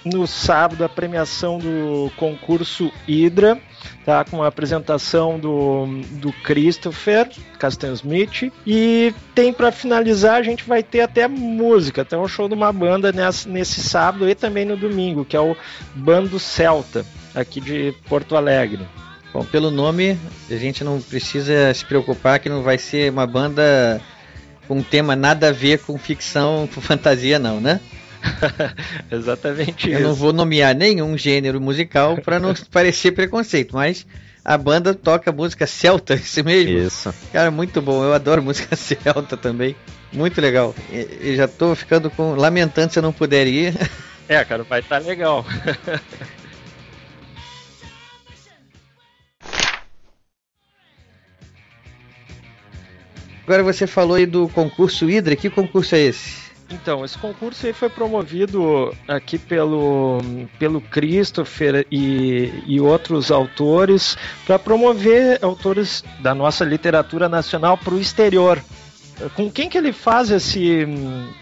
no sábado a premiação do concurso Hydra, tá? com a apresentação do, do Christopher Castan Smith. E tem para finalizar, a gente vai ter até música, tem um show de uma banda nesse sábado e também no domingo, que é o Bando Celta, aqui de Porto Alegre. Bom, pelo nome, a gente não precisa se preocupar que não vai ser uma banda com um tema nada a ver com ficção, com fantasia, não, né? Exatamente Eu isso. não vou nomear nenhum gênero musical para não parecer preconceito, mas a banda toca música celta, isso mesmo? Isso. Cara, muito bom. Eu adoro música celta também. Muito legal. E, e já tô ficando com lamentando se eu não puder ir. É, cara, vai estar tá legal. Agora você falou aí do concurso Hydra. Que concurso é esse? Então, esse concurso aí foi promovido aqui pelo, pelo Christopher e, e outros autores para promover autores da nossa literatura nacional para o exterior. Com quem que ele faz esse,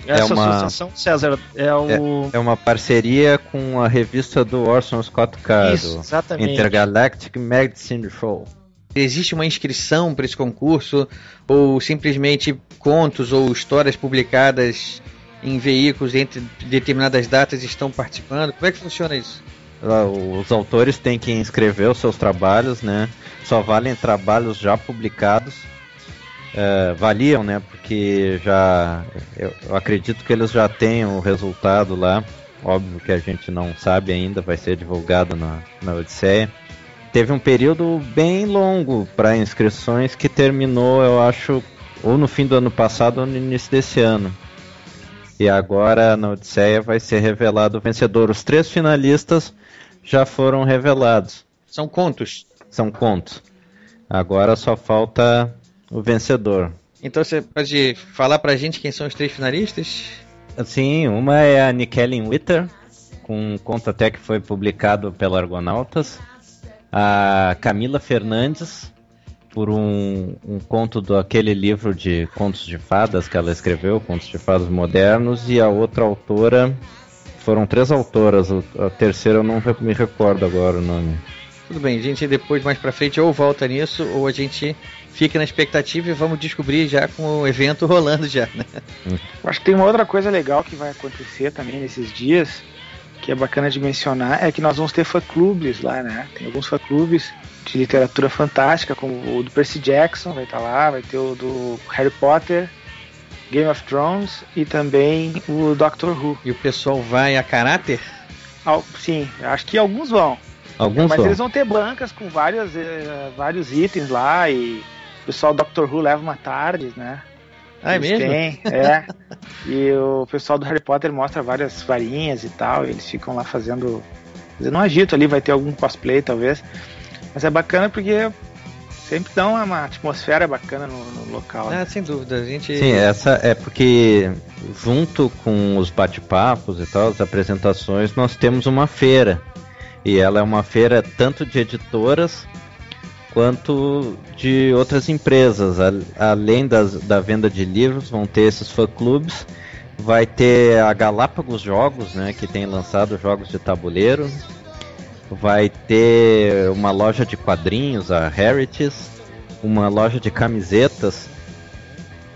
essa É uma- associação, César? É o. É uma parceria com a revista do Orson Scott Card, Isso, exatamente. Intergalactic Medicine Show. Existe uma inscrição para esse concurso ou simplesmente contos ou histórias publicadas em veículos entre determinadas datas estão participando? Como é que funciona isso? Lá, Os autores têm que inscrever os seus trabalhos, né? Só valem trabalhos já publicados. É, valiam, né? Porque já. Eu, eu acredito que eles já têm o resultado lá. Óbvio que a gente não sabe ainda, vai ser divulgado na, na Odisseia. Teve um período bem longo para inscrições que terminou, eu acho, ou no fim do ano passado ou no início desse ano. E agora na Odisseia vai ser revelado o vencedor. Os três finalistas já foram revelados. São contos. São contos. Agora só falta o vencedor. Então você pode falar pra gente quem são os três finalistas? Sim, uma é a Nikelin Witter, com um conto até que foi publicado pela Argonautas. A Camila Fernandes, por um, um conto do aquele livro de contos de fadas que ela escreveu, Contos de Fadas Modernos, e a outra autora, foram três autoras, o- a terceira eu não me recordo agora o nome. Tudo bem, a gente depois mais pra frente ou volta nisso ou a gente fica na expectativa e vamos descobrir já com o evento rolando já, né? Eu acho que tem uma outra coisa legal que vai acontecer também nesses dias, que é bacana de mencionar, é que nós vamos ter fã-clubes lá, né? Tem alguns fã-clubes de literatura fantástica, como o do Percy Jackson, vai estar lá, vai ter o do Harry Potter, Game of Thrones e também o Doctor Who. E o pessoal vai a caráter? Sim, acho que alguns vão. Alguns Mas vão. eles vão ter bancas com vários, eh, vários itens lá e o pessoal do Doctor Who leva uma tarde, né? Ah, é mesmo? têm, é. E o pessoal do Harry Potter mostra várias varinhas e tal, e eles ficam lá fazendo. Fazendo um agito ali, vai ter algum cosplay talvez. Mas é bacana porque sempre dá uma, uma atmosfera bacana no, no local. né? Ah, sem dúvida. A gente. Sim, essa é porque junto com os bate-papos e tal, as apresentações, nós temos uma feira. E ela é uma feira tanto de editoras quanto de outras empresas. A- Além das, da venda de livros, vão ter esses fã-clubes. Vai ter a Galápagos Jogos, né, que tem lançado jogos de tabuleiro. Vai ter uma loja de quadrinhos, a Heritage. Uma loja de camisetas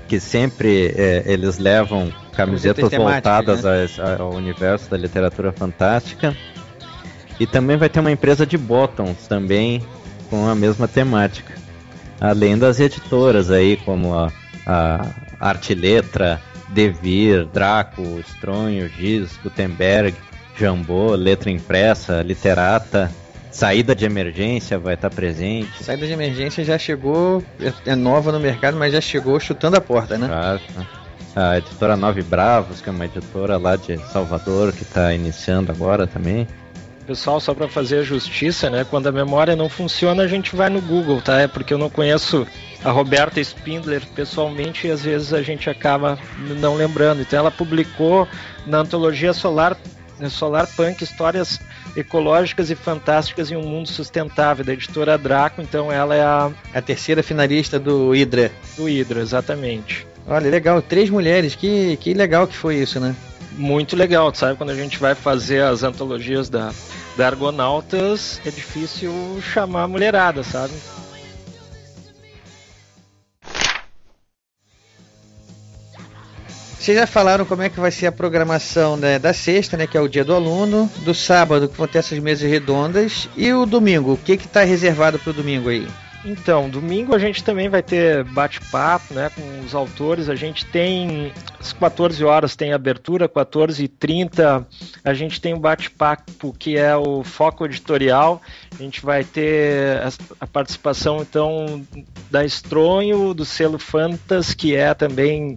que sempre é, eles levam camisetas voltadas a- ao universo da literatura fantástica. E também vai ter uma empresa de bottoms também com a mesma temática. Além das editoras aí, como a, a Arte Letra, Devir, Draco, Stronho, Giz, Gutenberg, Jambô, Letra Impressa, Literata. Saída de emergência vai estar presente. Saída de emergência já chegou, é nova no mercado, mas já chegou chutando a porta, né? Já, a editora Nove Bravos, que é uma editora lá de Salvador, que está iniciando agora também. Pessoal, só para fazer a justiça, né? Quando a memória não funciona, a gente vai no Google, tá? É porque eu não conheço a Roberta Spindler pessoalmente e às vezes a gente acaba não lembrando. Então ela publicou na antologia Solar Solar Punk Histórias Ecológicas e Fantásticas em um Mundo Sustentável, da editora Draco. Então ela é a, a terceira finalista do Hydra. Do Hydra, exatamente. Olha, legal, três mulheres, que, que legal que foi isso, né? Muito legal, sabe? Quando a gente vai fazer as antologias da, da Argonautas, é difícil chamar a mulherada, sabe? Vocês já falaram como é que vai ser a programação né, da sexta, né, que é o dia do aluno, do sábado, que vão ter essas mesas redondas, e o domingo, o que está reservado para o domingo aí? Então, domingo a gente também vai ter bate-papo né, com os autores. A gente tem às 14 horas tem abertura, 14 e 30 a gente tem um bate-papo que é o foco editorial. A gente vai ter a, participação então da Estronho, do selo Fantas, que é também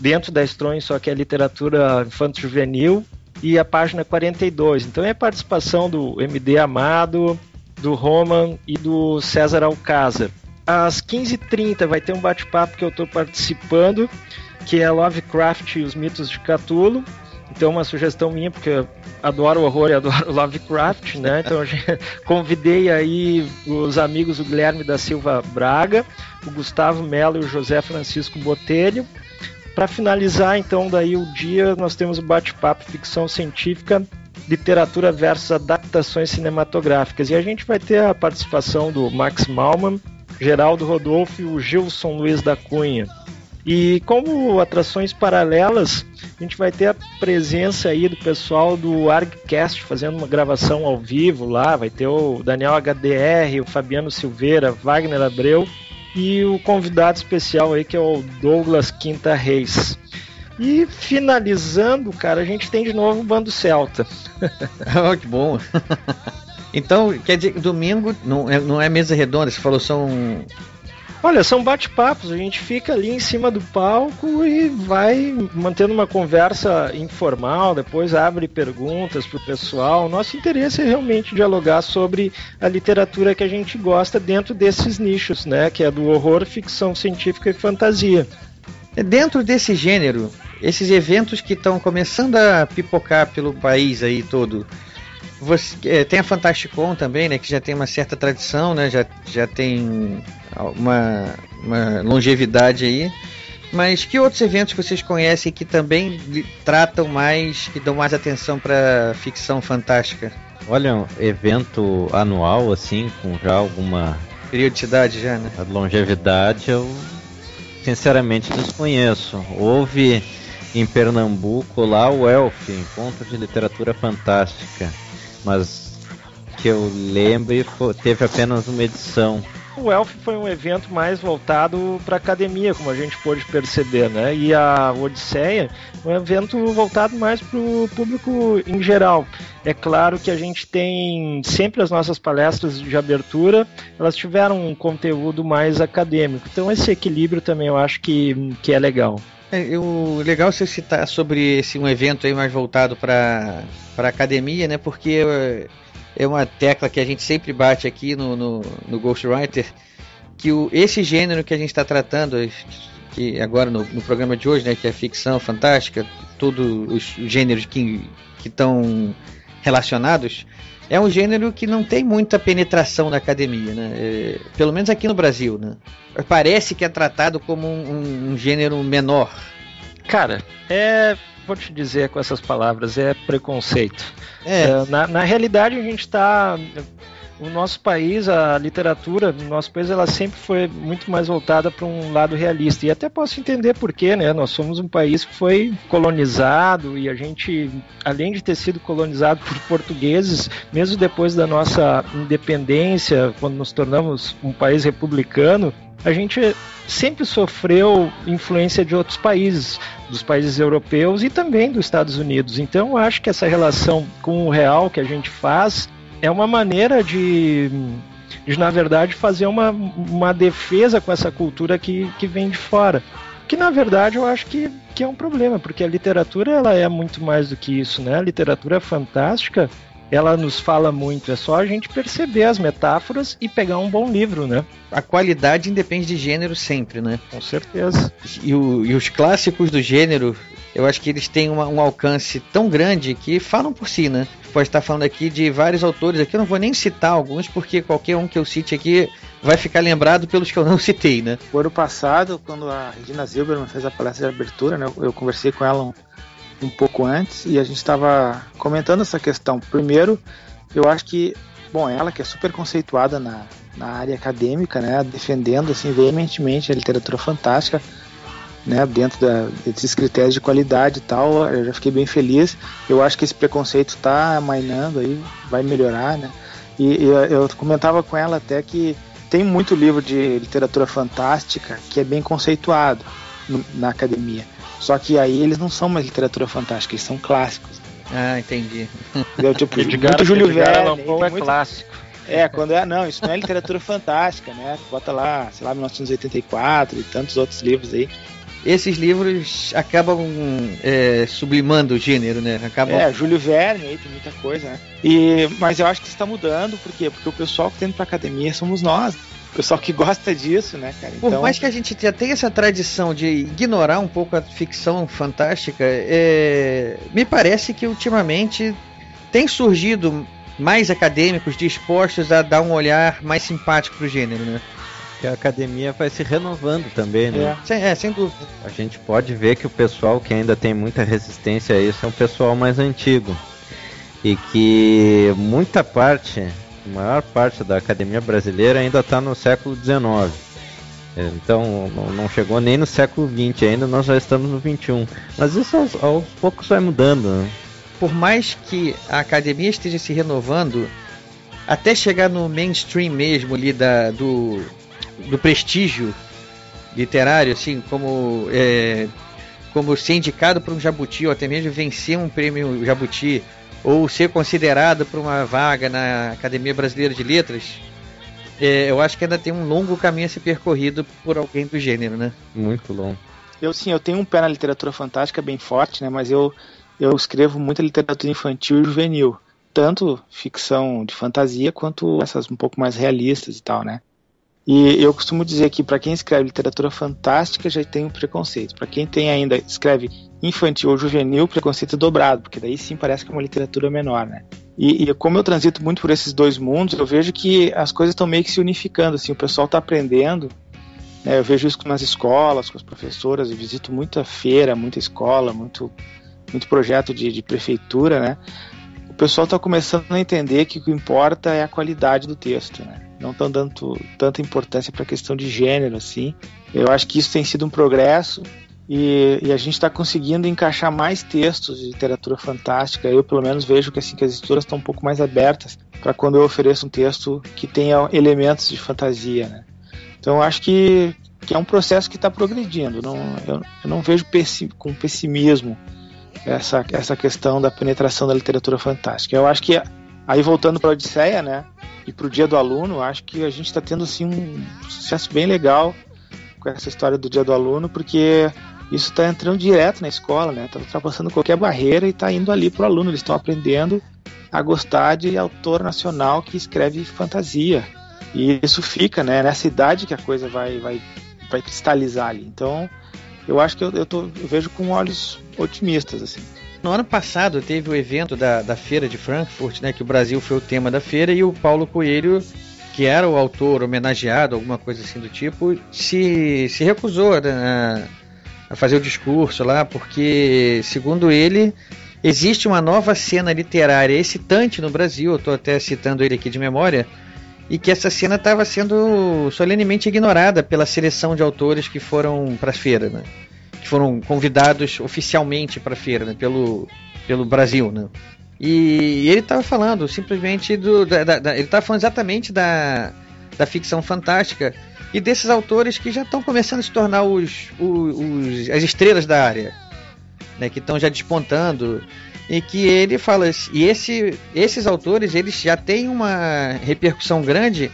dentro da Estronho, só que é literatura infanto-juvenil, e a página 42. Então é a participação do MD Amado, do Roman e do César Alcázar. Às 15h30 vai ter um bate-papo que eu estou participando, que é Lovecraft e os mitos de Cthulhu. Então, uma sugestão minha, porque eu adoro horror e adoro Lovecraft, né? Então, convidei aí os amigos o Guilherme da Silva Braga, o Gustavo Melo e o José Francisco Botelho. Para finalizar, então, daí o dia, nós temos o bate-papo ficção científica literatura versus adaptações cinematográficas. E a gente vai ter a participação do Max Malman, Geraldo Rodolfo e o Gilson Luiz da Cunha. E como atrações paralelas, a gente vai ter a presença aí do pessoal do ArgCast fazendo uma gravação ao vivo lá. Vai ter o Daniel HDR, o Fabiano Silveira, Wagner Abreu e o convidado especial aí que é o Douglas Quinta Reis. E finalizando, cara, a gente tem de novo o Bando Celta. oh, que bom. então, quer dizer, domingo não é, não é mesa redonda, você falou são. Olha, são bate-papos, a gente fica ali em cima do palco e vai mantendo uma conversa informal, depois abre perguntas pro pessoal. Nosso interesse é realmente dialogar sobre a literatura que a gente gosta dentro desses nichos, né? Que é do horror, ficção científica e fantasia. É dentro desse gênero, esses eventos que estão começando a pipocar pelo país aí todo. Você, é, tem a Fantasticon também, né, que já tem uma certa tradição, né, já, já tem uma, uma longevidade aí. Mas que outros eventos vocês conhecem que também tratam mais, que dão mais atenção para ficção fantástica? Olha, um evento anual, assim, com já alguma. Periodicidade já, né? A longevidade eu sinceramente desconheço. Houve em Pernambuco lá o Elf, Encontro de Literatura Fantástica, mas que eu lembre teve apenas uma edição. O Elf foi um evento mais voltado para academia, como a gente pôde perceber, né? E a Odisseia, um evento voltado mais para o público em geral. É claro que a gente tem sempre as nossas palestras de abertura, elas tiveram um conteúdo mais acadêmico. Então esse equilíbrio também eu acho que, que é legal. É, o legal você citar sobre esse um evento aí mais voltado para para academia, né? Porque é, uma tecla que a gente sempre bate aqui no, no, no Ghostwriter que o, esse gênero que a gente está tratando que agora no, no, programa de hoje, né, que é ficção fantástica, todos os gêneros que estão relacionados, é um gênero que não tem muita penetração na academia, né? É, pelo menos aqui no Brasil, né? Parece que é tratado como um, um gênero menor. Cara, é vou te dizer com essas palavras, é preconceito. É. É, na, na realidade, a gente está o nosso país, a literatura do nosso país, ela sempre foi muito mais voltada para um lado realista. E até posso entender por quê, né? Nós somos um país que foi colonizado e a gente, além de ter sido colonizado por portugueses, mesmo depois da nossa independência, quando nos tornamos um país republicano, a gente sempre sofreu influência de outros países, dos países europeus e também dos Estados Unidos. Então, eu acho que essa relação com o real que a gente faz é uma maneira de, de na verdade, fazer uma, uma defesa com essa cultura que, que vem de fora. Que na verdade eu acho que, que é um problema, porque a literatura ela é muito mais do que isso, né? A literatura fantástica ela nos fala muito. É só a gente perceber as metáforas e pegar um bom livro, né? A qualidade independe de gênero sempre, né? Com certeza. E, o, e os clássicos do gênero, eu acho que eles têm uma, um alcance tão grande que falam por si, né? Pode estar falando aqui de vários autores aqui, eu não vou nem citar alguns, porque qualquer um que eu cite aqui vai ficar lembrado pelos que eu não citei, né? O ano passado, quando a Regina Zilberman fez a palestra de abertura, né, eu conversei com ela um, um pouco antes e a gente estava comentando essa questão. Primeiro, eu acho que, bom, ela que é super conceituada na, na área acadêmica, né, defendendo assim veementemente a literatura fantástica, né, dentro da, desses critérios de qualidade e tal, eu já fiquei bem feliz. Eu acho que esse preconceito está amainando aí, vai melhorar, né? E, e eu comentava com ela até que tem muito livro de literatura fantástica que é bem conceituado na academia. Só que aí eles não são mais literatura fantástica, eles são clássicos. Ah, entendi. Entendeu? Tipo, Edgar, muito Júlio Verne. é muito... clássico. É, quando é. Não, isso não é literatura fantástica, né? Bota lá, sei lá, 1984 e tantos outros livros aí. Esses livros acabam é, sublimando o gênero, né? Acabam... É, Júlio Verne aí tem muita coisa, né? E, mas eu acho que isso está mudando, por quê? Porque o pessoal que tem indo pra academia somos nós pessoal que gosta disso, né, cara? Então... Por mais que a gente já tenha essa tradição de ignorar um pouco a ficção fantástica, é... me parece que ultimamente tem surgido mais acadêmicos dispostos a dar um olhar mais simpático pro gênero, né? Que a academia vai se renovando também, né? É. Sem, é, sem dúvida. A gente pode ver que o pessoal que ainda tem muita resistência a isso é um pessoal mais antigo. E que muita parte a maior parte da academia brasileira ainda está no século XIX. Então não chegou nem no século XX ainda, nós já estamos no XXI. Mas isso aos, aos poucos vai mudando. Né? Por mais que a academia esteja se renovando, até chegar no mainstream mesmo ali da, do, do prestígio literário, assim, como, é, como ser indicado por um jabuti, ou até mesmo vencer um prêmio jabuti, ou ser considerado para uma vaga na Academia Brasileira de Letras, é, eu acho que ainda tem um longo caminho a ser percorrido por alguém do gênero, né? Muito longo. Eu sim, eu tenho um pé na literatura fantástica bem forte, né? Mas eu, eu escrevo muita literatura infantil e juvenil. Tanto ficção de fantasia quanto essas um pouco mais realistas e tal, né? E eu costumo dizer que para quem escreve literatura fantástica já tem um preconceito. Para quem tem ainda escreve infantil ou juvenil, preconceito dobrado, porque daí sim parece que é uma literatura menor, né? E, e, como eu transito muito por esses dois mundos, eu vejo que as coisas estão meio que se unificando, assim, o pessoal está aprendendo. Né? Eu vejo isso nas escolas, com as professoras, eu visito muita feira, muita escola, muito, muito projeto de, de prefeitura, né? O pessoal está começando a entender que o que importa é a qualidade do texto, né? não estão dando tanta importância para a questão de gênero assim. Eu acho que isso tem sido um progresso e, e a gente está conseguindo encaixar mais textos de literatura fantástica. Eu pelo menos vejo que assim que as editoras estão um pouco mais abertas para quando eu ofereço um texto que tenha elementos de fantasia, né? Então acho que, que é um processo que está progredindo. Não, eu, eu, não vejo pessim, com pessimismo essa, essa questão da penetração da literatura fantástica. Eu acho que aí voltando para a Odisseia, né? E para o Dia do Aluno, acho que a gente está tendo assim, um sucesso bem legal com essa história do Dia do Aluno, porque isso está entrando direto na escola, né? Está ultrapassando qualquer barreira e está indo ali para o aluno. Eles estão aprendendo a gostar de autor nacional que escreve fantasia. E isso fica, né? Nessa idade que a coisa vai, vai, vai cristalizar ali. Então, eu acho que eu, eu, tô, eu vejo com olhos otimistas, assim. No ano passado teve o evento da, da feira de Frankfurt, né? Que o Brasil foi o tema da feira e o Paulo Coelho, que era o autor homenageado, alguma coisa assim do tipo, se, se recusou né, a, a fazer o discurso lá, porque, segundo ele, existe uma nova cena literária excitante no Brasil, eu estou até citando ele aqui de memória, e que essa cena estava sendo solenemente ignorada pela seleção de autores que foram para a feira. Né? que foram convidados oficialmente para a feira, né, pelo, pelo Brasil, né? E, ele estava falando simplesmente do, da, da, ele estava falando exatamente da, da ficção fantástica e desses autores que já estão começando a se tornar os, os, os, as estrelas da área, né, que estão já despontando. e que ele fala e esse, esses autores eles já têm uma repercussão grande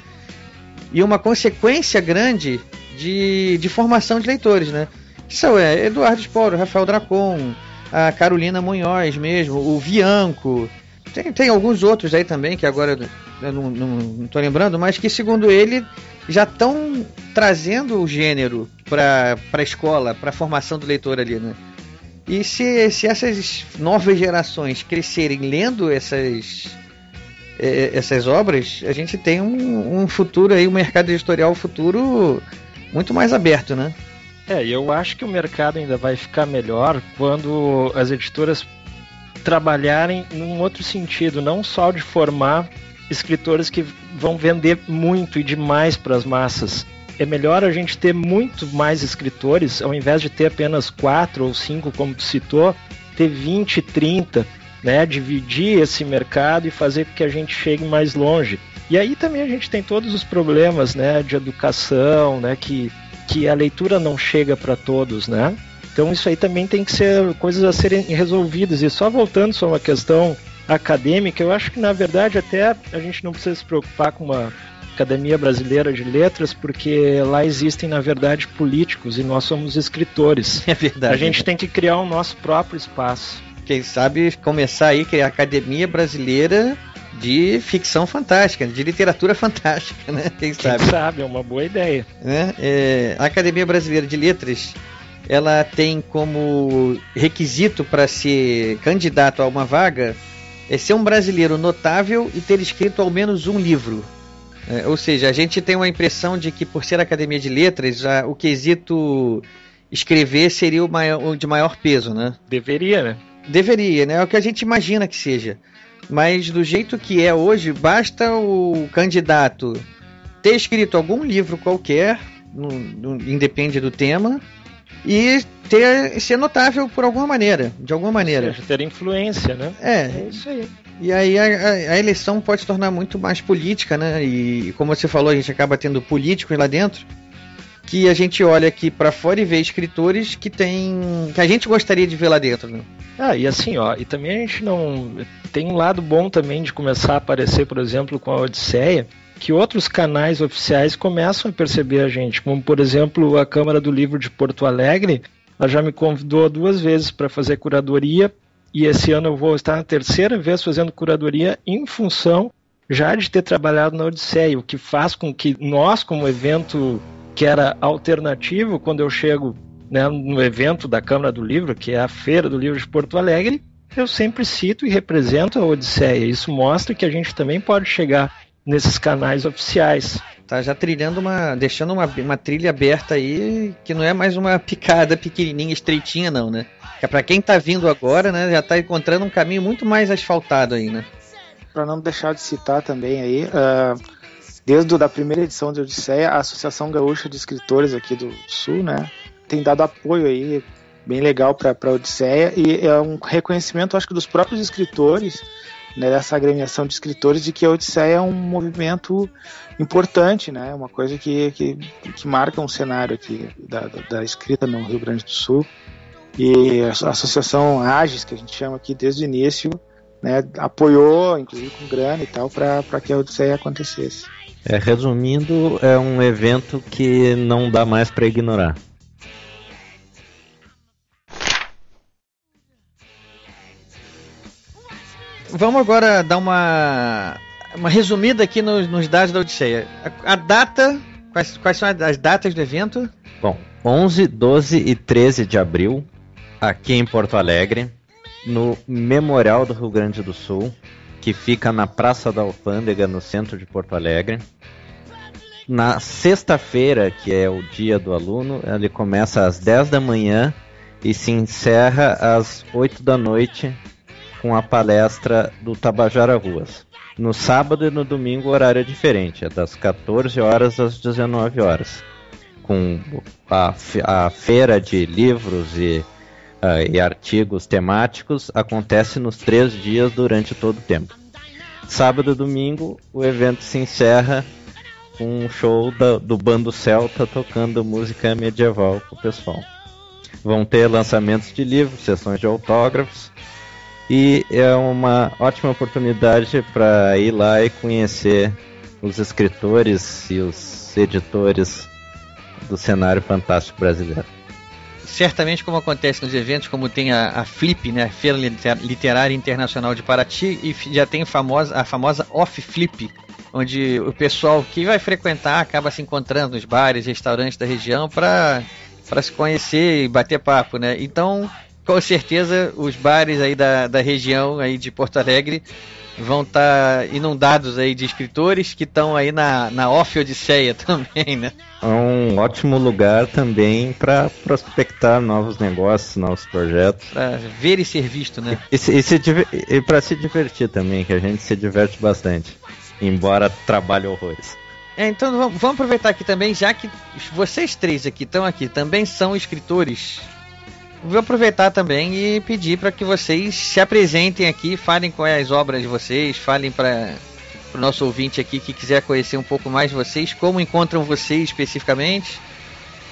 e uma consequência grande de, de formação de leitores, né? São é, Eduardo Sporo, Rafael Dracon, a Carolina Munhoz mesmo, o Vianco, tem, tem alguns outros aí também que agora eu não, não, não tô lembrando, mas que segundo ele já estão trazendo o gênero para a escola, para a formação do leitor ali, né? E se, se essas novas gerações crescerem lendo essas, é, essas obras, a gente tem um, um futuro aí, um mercado editorial futuro muito mais aberto, né? É, eu acho que o mercado ainda vai ficar melhor quando as editoras trabalharem num outro sentido, não só de formar escritores que vão vender muito e demais para as massas, é melhor a gente ter muito mais escritores, ao invés de ter apenas quatro ou cinco, como tu citou, ter 20, 30, né? Dividir esse mercado e fazer com que a gente chegue mais longe. E aí também a gente tem todos os problemas, né? De educação, né? Que, que a leitura não chega para todos, né? Então isso aí também tem que ser coisas a serem resolvidas. E só voltando sobre uma questão acadêmica, eu acho que na verdade até a gente não precisa se preocupar com uma Academia Brasileira de Letras, porque lá existem, na verdade, políticos e nós somos escritores. É verdade. A gente tem que criar o nosso próprio espaço. Quem sabe começar aí criar a Academia Brasileira de ficção fantástica, de literatura fantástica, né? Quem sabe? Quem sabe, é uma boa ideia. Né? É, a Academia Brasileira de Letras, ela tem como requisito para ser candidato a uma vaga é ser um brasileiro notável e ter escrito ao menos um livro. É, ou seja, a gente tem uma impressão de que por ser academia de letras, a, o quesito escrever seria o, maior, o de maior peso, né? Deveria, né? Deveria, né? É o que a gente imagina que seja. Mas do jeito que é hoje, basta o candidato ter escrito algum livro qualquer, no, no, independe do tema, e ter ser notável por alguma maneira, de alguma maneira. Ou seja, ter influência, né? É, é isso aí. E aí a, a, a, eleição pode se tornar muito mais política, né? E como você falou, a gente acaba tendo políticos lá dentro que a gente olha aqui para fora e vê escritores que tem que a gente gostaria de ver lá dentro, né? Ah, e assim, ó, e também a gente não tem um lado bom também de começar a aparecer, por exemplo, com a Odisseia, que outros canais oficiais começam a perceber a gente, como por exemplo a Câmara do Livro de Porto Alegre, ela já me convidou duas vezes para fazer curadoria e esse ano eu vou estar na terceira vez fazendo curadoria em função já de ter trabalhado na Odisseia, o que faz com que nós, como evento que era alternativo, quando eu chego né, no evento da Câmara do Livro, que é a Feira do Livro de Porto Alegre, eu sempre cito e represento a Odisseia. Isso mostra que a gente também pode chegar nesses canais oficiais. Tá já trilhando uma. deixando uma, uma trilha aberta aí, que não é mais uma picada pequenininha, estreitinha, não, né? Que é pra quem tá vindo agora, né, já tá encontrando um caminho muito mais asfaltado aí, né? Pra não deixar de citar também aí, uh, desde a primeira edição de Odisseia, a Associação Gaúcha de Escritores aqui do Sul, né, tem dado apoio aí bem legal para a Odisseia e é um reconhecimento, acho que, dos próprios escritores, né, dessa agremiação de escritores, de que a Odisseia é um movimento importante, né, uma coisa que, que, que marca um cenário aqui da, da, escrita no Rio Grande do Sul e a associação AGES, que a gente chama aqui desde o início, né, apoiou, inclusive com grana e tal, para que a Odisseia acontecesse. É, resumindo, é um evento que não dá mais para ignorar. Vamos agora dar uma, uma resumida aqui nos, nos dados da Odisseia. A, a data, quais, quais são as datas do evento? Bom, 11, 12 e 13 de abril aqui em Porto Alegre, no Memorial do Rio Grande do Sul, que fica na Praça da Alfândega, no centro de Porto Alegre. Na sexta-feira, que é o dia do aluno, ele começa às 10 da manhã e se encerra às 8 da noite com a palestra do Tabajara Ruas. No sábado e no domingo o horário é diferente, é das 14 horas às 19 horas, com a, a feira de livros e uh, e artigos temáticos acontece nos três dias durante todo o tempo. Sábado e domingo, o evento se encerra com um show da, do bando celta tocando música medieval para o pessoal. Vão ter lançamentos de livros, sessões de autógrafos E é uma ótima oportunidade para ir lá e conhecer os escritores e os editores do cenário fantástico brasileiro. Certamente, como acontece nos eventos, como tem a, a Flip, né, a Feira Literária Internacional de Paraty, e já tem a famosa, a famosa Off Flip, onde o pessoal que vai frequentar acaba se encontrando nos bares, restaurantes da região para se conhecer e bater papo, né? Então, com certeza, os bares aí da, da região aí de Porto Alegre vão estar tá inundados aí de escritores que estão aí na, na Off Odisseia também, né? É um ótimo lugar também para prospectar novos negócios, novos projetos. Para ver e ser visto, né? E, e, e para se divertir também, que a gente se diverte bastante, embora trabalhe horrores. É, então vamos, vamos aproveitar aqui também, já que vocês três aqui estão aqui, também são escritores vou aproveitar também e pedir para que vocês se apresentem aqui, falem quais as obras de vocês, falem para o nosso ouvinte aqui que quiser conhecer um pouco mais de vocês, como encontram vocês especificamente,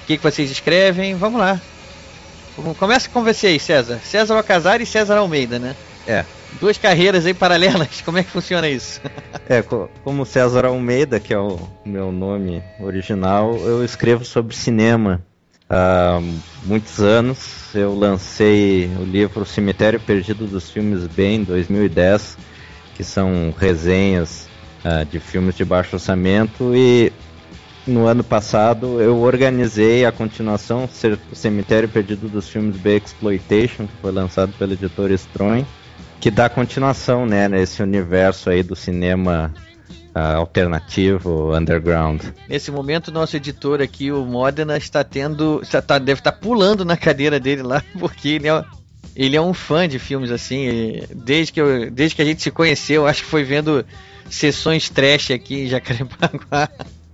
o que, que vocês escrevem. Vamos lá. Começa com vocês, César. César Alcazar e César Almeida, né? É. Duas carreiras aí paralelas, como é que funciona isso? é, como César Almeida, que é o meu nome original, eu escrevo sobre cinema há muitos anos. Eu lancei o livro Cemitério Perdido dos Filmes B em 2010, que são resenhas uh, de filmes de baixo orçamento. E no ano passado eu organizei a continuação Cemitério Perdido dos Filmes B Exploitation, que foi lançado pela editora Strong, que dá continuação né, nesse universo aí do cinema uh, alternativo, underground. Nesse momento, nosso editor aqui, o Modena, está tendo. Está, deve estar pulando na cadeira dele lá, porque ele é, ele é um fã de filmes assim. Desde que, eu, desde que a gente se conheceu, acho que foi vendo sessões trash aqui em Jacarepaguá.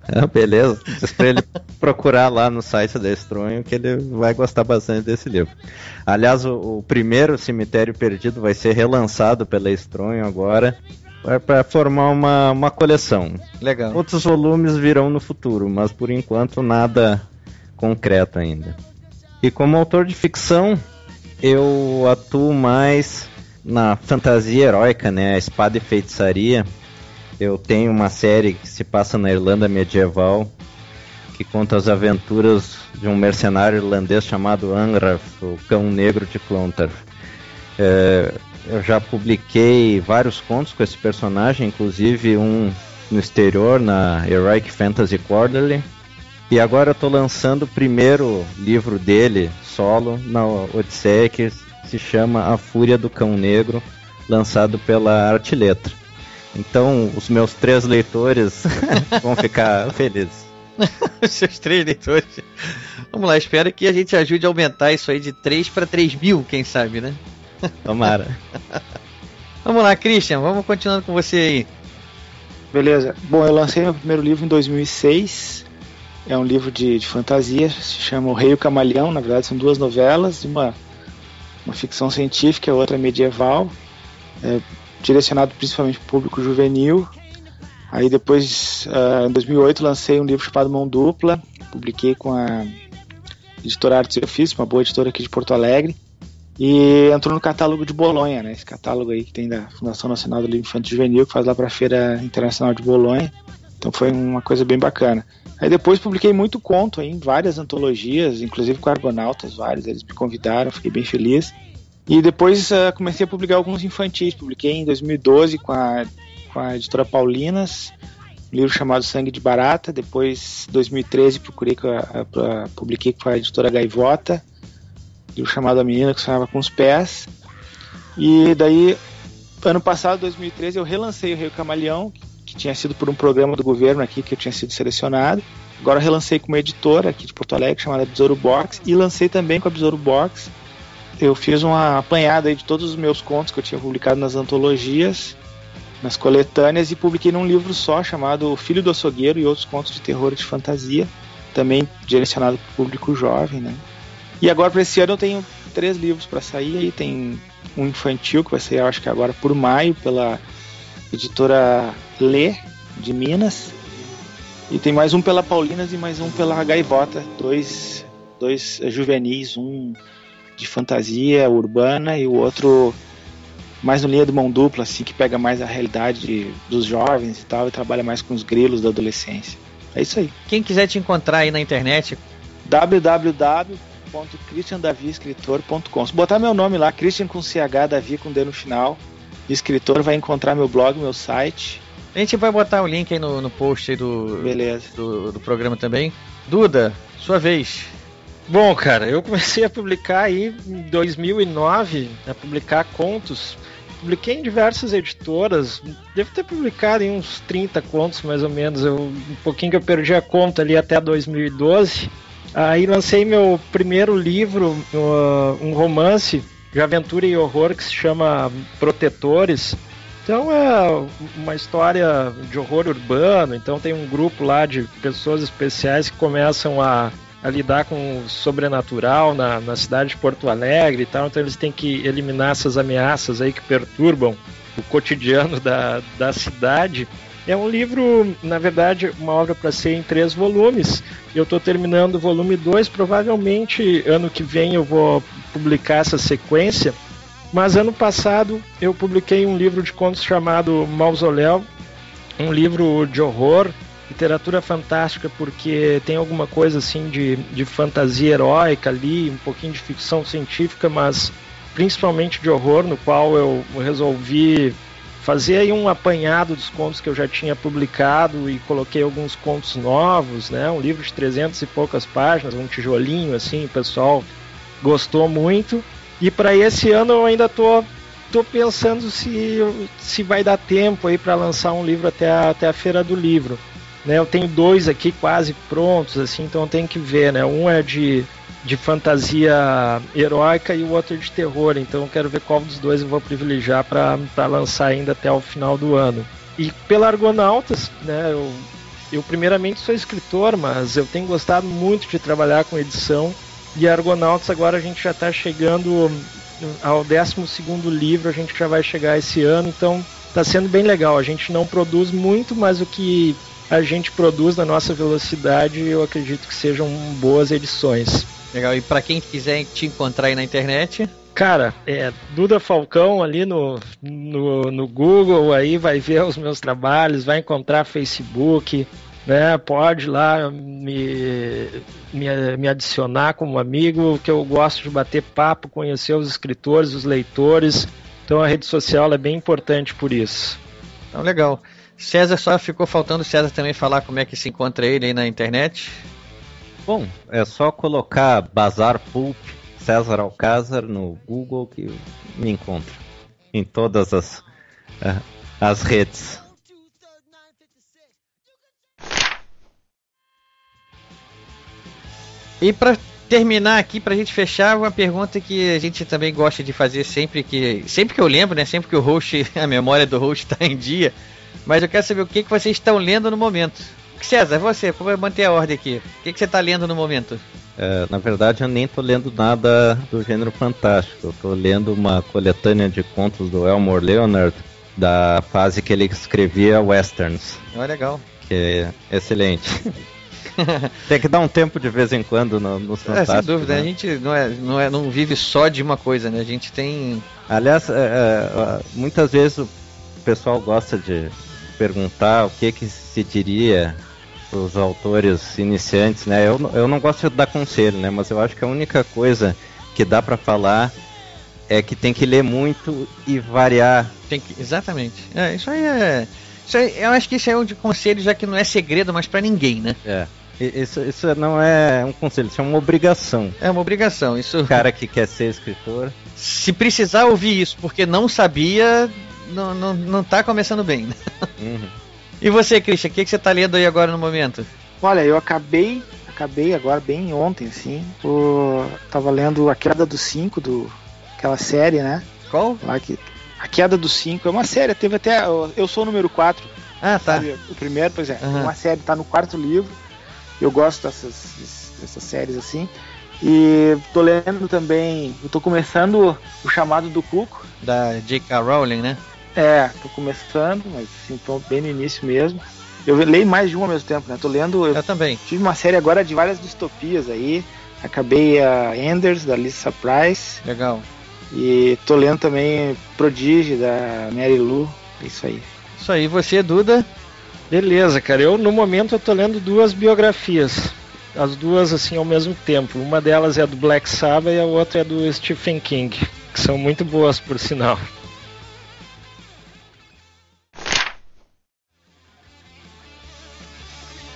Ah, beleza. Pra ele procurar lá no site da Estronho que ele vai gostar bastante desse livro. Aliás, o, o primeiro Cemitério Perdido vai ser relançado pela Estronho agora para formar uma, uma coleção. Legal. Outros volumes virão no futuro, mas por enquanto nada concreto ainda. E como autor de ficção, eu atuo mais na fantasia heróica, né? A espada e feitiçaria. Eu tenho uma série que se passa na Irlanda medieval, que conta as aventuras de um mercenário irlandês chamado Angraf, o Cão Negro de Clontarf. É, eu já publiquei vários contos com esse personagem, inclusive um no exterior, na Heroic Fantasy Quarterly. E agora eu estou lançando o primeiro livro dele, solo, na Odisseia, que se chama A Fúria do Cão Negro, lançado pela Arte Letra. Então, os meus três leitores vão ficar felizes. os seus três leitores. Vamos lá, espero que a gente ajude a aumentar isso aí de 3 para 3 mil, quem sabe, né? Tomara. vamos lá, Christian, vamos continuando com você aí. Beleza. Bom, eu lancei meu primeiro livro em 2006. É um livro de, de fantasia, se chama O Rei e o Camaleão. Na verdade, são duas novelas, uma, uma ficção científica e outra medieval. É, direcionado principalmente para o público juvenil. Aí depois, uh, em 2008, lancei um livro chamado Mão Dupla, publiquei com a editora Artes e Ofício, uma boa editora aqui de Porto Alegre. E entrou no catálogo de Bolonha, né? Esse catálogo aí que tem da Fundação Nacional do Livro Infantil Juvenil, que faz lá para a Feira Internacional de Bolonha. Então foi uma coisa bem bacana. Aí depois publiquei muito conto aí, em várias antologias, inclusive com Argonautas, vários. Eles me convidaram, fiquei bem feliz. E depois uh, comecei a publicar alguns infantis. Publiquei em 2012 com a, com a editora Paulinas, um livro chamado Sangue de Barata. Depois, em 2013, procurei com a, a, publiquei com a editora Gaivota livro chamado A Menina que Sonhava com os Pés. E daí, ano passado, 2013, eu relancei o Rei Camaleão, que tinha sido por um programa do governo aqui que eu tinha sido selecionado. Agora relancei com uma editora aqui de Porto Alegre chamada Besouro Box e lancei também com a Besouro Box. Eu fiz uma apanhada de todos os meus contos que eu tinha publicado nas antologias, nas coletâneas e publiquei num livro só chamado O Filho do Açougueiro e outros contos de terror e de fantasia, também direcionado para o público jovem, né? E agora para esse ano eu tenho três livros para sair. Aí tem um infantil que vai sair, acho que agora por maio pela editora Lê de Minas. E tem mais um pela Paulinas e mais um pela Gaivota, dois dois juvenis, um de fantasia urbana e o outro mais no linha do mão dupla, assim, que pega mais a realidade de, dos jovens e tal, e trabalha mais com os grilos da adolescência. É isso aí. Quem quiser te encontrar aí na internet, www.christiandaviescritor.com. Se botar meu nome lá, Christian com CH, Davi com D no final, escritor, vai encontrar meu blog, meu site. A gente vai botar o link aí no, no post aí do, Beleza. do, do programa também. Duda, sua vez. Bom, cara, eu comecei a publicar aí em 2009, a publicar contos. Publiquei em diversas editoras, devo ter publicado em uns 30 contos mais ou menos, eu, um pouquinho que eu perdi a conta ali até 2012. Aí lancei meu primeiro livro, uh, um romance de aventura e horror que se chama Protetores. Então é uma história de horror urbano, então tem um grupo lá de pessoas especiais que começam a a lidar com o sobrenatural na, na cidade de Porto Alegre e tal, então eles têm que eliminar essas ameaças aí que perturbam o cotidiano da, da cidade. É um livro, na verdade, uma obra para ser em três volumes. Eu estou terminando o volume 2, provavelmente ano que vem eu vou publicar essa sequência. Mas ano passado eu publiquei um livro de contos chamado Mausoléu, um livro de horror literatura fantástica porque tem alguma coisa assim de, de fantasia heróica ali, um pouquinho de ficção científica, mas principalmente de horror, no qual eu resolvi fazer aí um apanhado dos contos que eu já tinha publicado e coloquei alguns contos novos, né? Um livro de 300 e poucas páginas, um tijolinho assim, o pessoal gostou muito. E para esse ano eu ainda tô tô pensando se se vai dar tempo aí para lançar um livro até a, até a feira do livro. Né, eu tenho dois aqui quase prontos, assim, então tem que ver, né? Um é de, de fantasia heróica e o outro de terror, então eu quero ver qual dos dois eu vou privilegiar para lançar ainda até o final do ano. E pela Argonautas, né? Eu, eu primeiramente sou escritor, mas eu tenho gostado muito de trabalhar com edição. E Argonautas agora a gente já está chegando ao 12 livro, a gente já vai chegar esse ano, então está sendo bem legal. A gente não produz muito, mas o que a gente produz na nossa velocidade, eu acredito que sejam boas edições. Legal, e para quem quiser te encontrar aí na internet? Cara, é Duda Falcão ali no, no, no Google, aí vai ver os meus trabalhos, vai encontrar Facebook, né? Pode lá me, me, me adicionar como amigo, que eu gosto de bater papo, conhecer os escritores, os leitores. Então a rede social é bem importante por isso. Então, legal. César só ficou faltando César também falar como é que se encontra ele aí na internet. Bom, é só colocar Bazar Pulp César Alcázar no Google que me encontra em todas as, uh, as redes. E para terminar aqui, para a gente fechar, uma pergunta que a gente também gosta de fazer sempre que sempre que eu lembro, né? Sempre que o host, a memória do host está em dia, mas eu quero saber o que, que vocês estão lendo no momento. César, você, para manter a ordem aqui, o que, que você está lendo no momento? É, na verdade, eu nem estou lendo nada do gênero fantástico. Eu estou lendo uma coletânea de contos do Elmore Leonard, da fase que ele escrevia westerns. Oh, legal. Que é excelente. Tem que dar um tempo de vez em quando no, no É, sem dúvida, né? a gente não, é, não, é, não vive só de uma coisa, né? A gente tem. Aliás, é, é, muitas vezes o pessoal gosta de perguntar o que, que se diria os autores iniciantes, né? Eu, eu não gosto de dar conselho, né? Mas eu acho que a única coisa que dá para falar é que tem que ler muito e variar. Tem que, exatamente. É, isso aí é. Isso aí, eu acho que isso é um de conselho, já que não é segredo mais para ninguém, né? É. Isso, isso não é um conselho, isso é uma obrigação. É uma obrigação. Isso. O cara que quer ser escritor. Se precisar ouvir isso porque não sabia, não, não, não tá começando bem. Uhum. E você, Christian, o que, que você tá lendo aí agora no momento? Olha, eu acabei, acabei agora bem ontem, assim. O, tava lendo A Queda dos Cinco, do, aquela série, né? Qual? Lá que, a Queda dos Cinco é uma série, teve até. Eu sou o número 4. Ah, tá. Sabe? O primeiro, pois é. Uhum. Uma série, tá no quarto livro. Eu gosto dessas, dessas séries assim. E tô lendo também. Eu tô começando o chamado do Cuco. Da J.K. Rowling, né? É, tô começando, mas assim, tô bem no início mesmo. Eu leio mais de um ao mesmo tempo, né? Tô lendo. Eu, eu também. Tive uma série agora de várias distopias aí. Acabei a Enders, da Lisa Price. Legal. E tô lendo também Prodigio da Mary Lou. É isso aí. Isso aí, você, Duda? Beleza, cara. Eu no momento eu tô lendo duas biografias. As duas assim ao mesmo tempo. Uma delas é do Black Sabbath e a outra é do Stephen King, que são muito boas por sinal.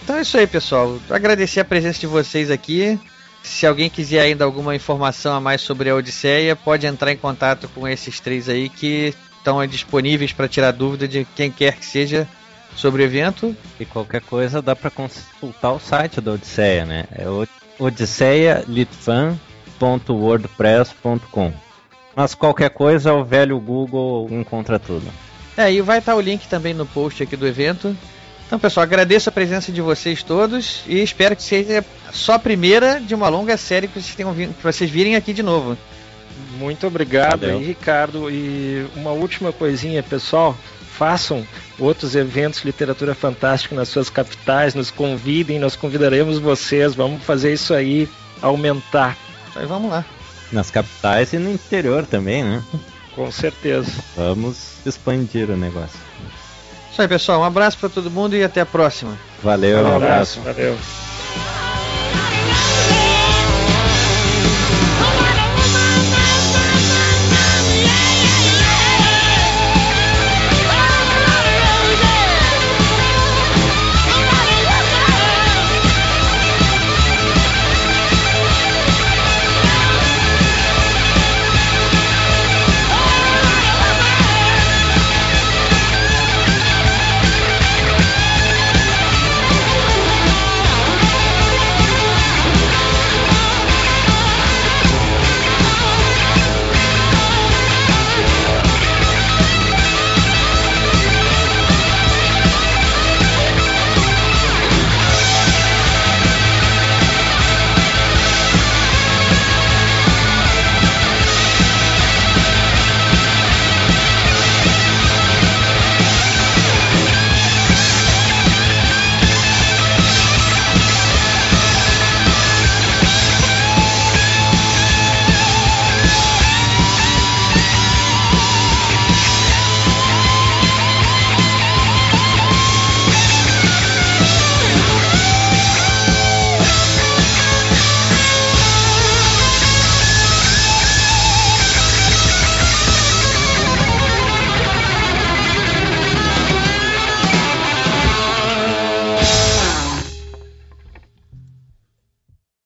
Então é isso aí, pessoal. Agradecer a presença de vocês aqui. Se alguém quiser ainda alguma informação a mais sobre a Odisseia, pode entrar em contato com esses três aí que estão disponíveis para tirar dúvida de quem quer que seja sobre o evento. E qualquer coisa dá para consultar o site da Odisseia, né? É odisseialitfan.wordpress.com. Mas qualquer coisa, o velho Google encontra tudo. É, e vai estar o link também no post aqui do evento. Então, pessoal, agradeço a presença de vocês todos e espero que seja só a primeira de uma longa série que vocês, tenham vindo, que vocês virem aqui de novo. Muito obrigado aí, Ricardo. E uma última coisinha, pessoal. Façam outros eventos de literatura fantástica nas suas capitais, nos convidem, nós convidaremos vocês. Vamos fazer isso aí aumentar. Aí vamos lá. Nas capitais e no interior também, né? Com certeza. Vamos expandir o negócio. Isso aí, pessoal. Um abraço para todo mundo e até a próxima. Valeu, um, um abraço. abraço. Valeu.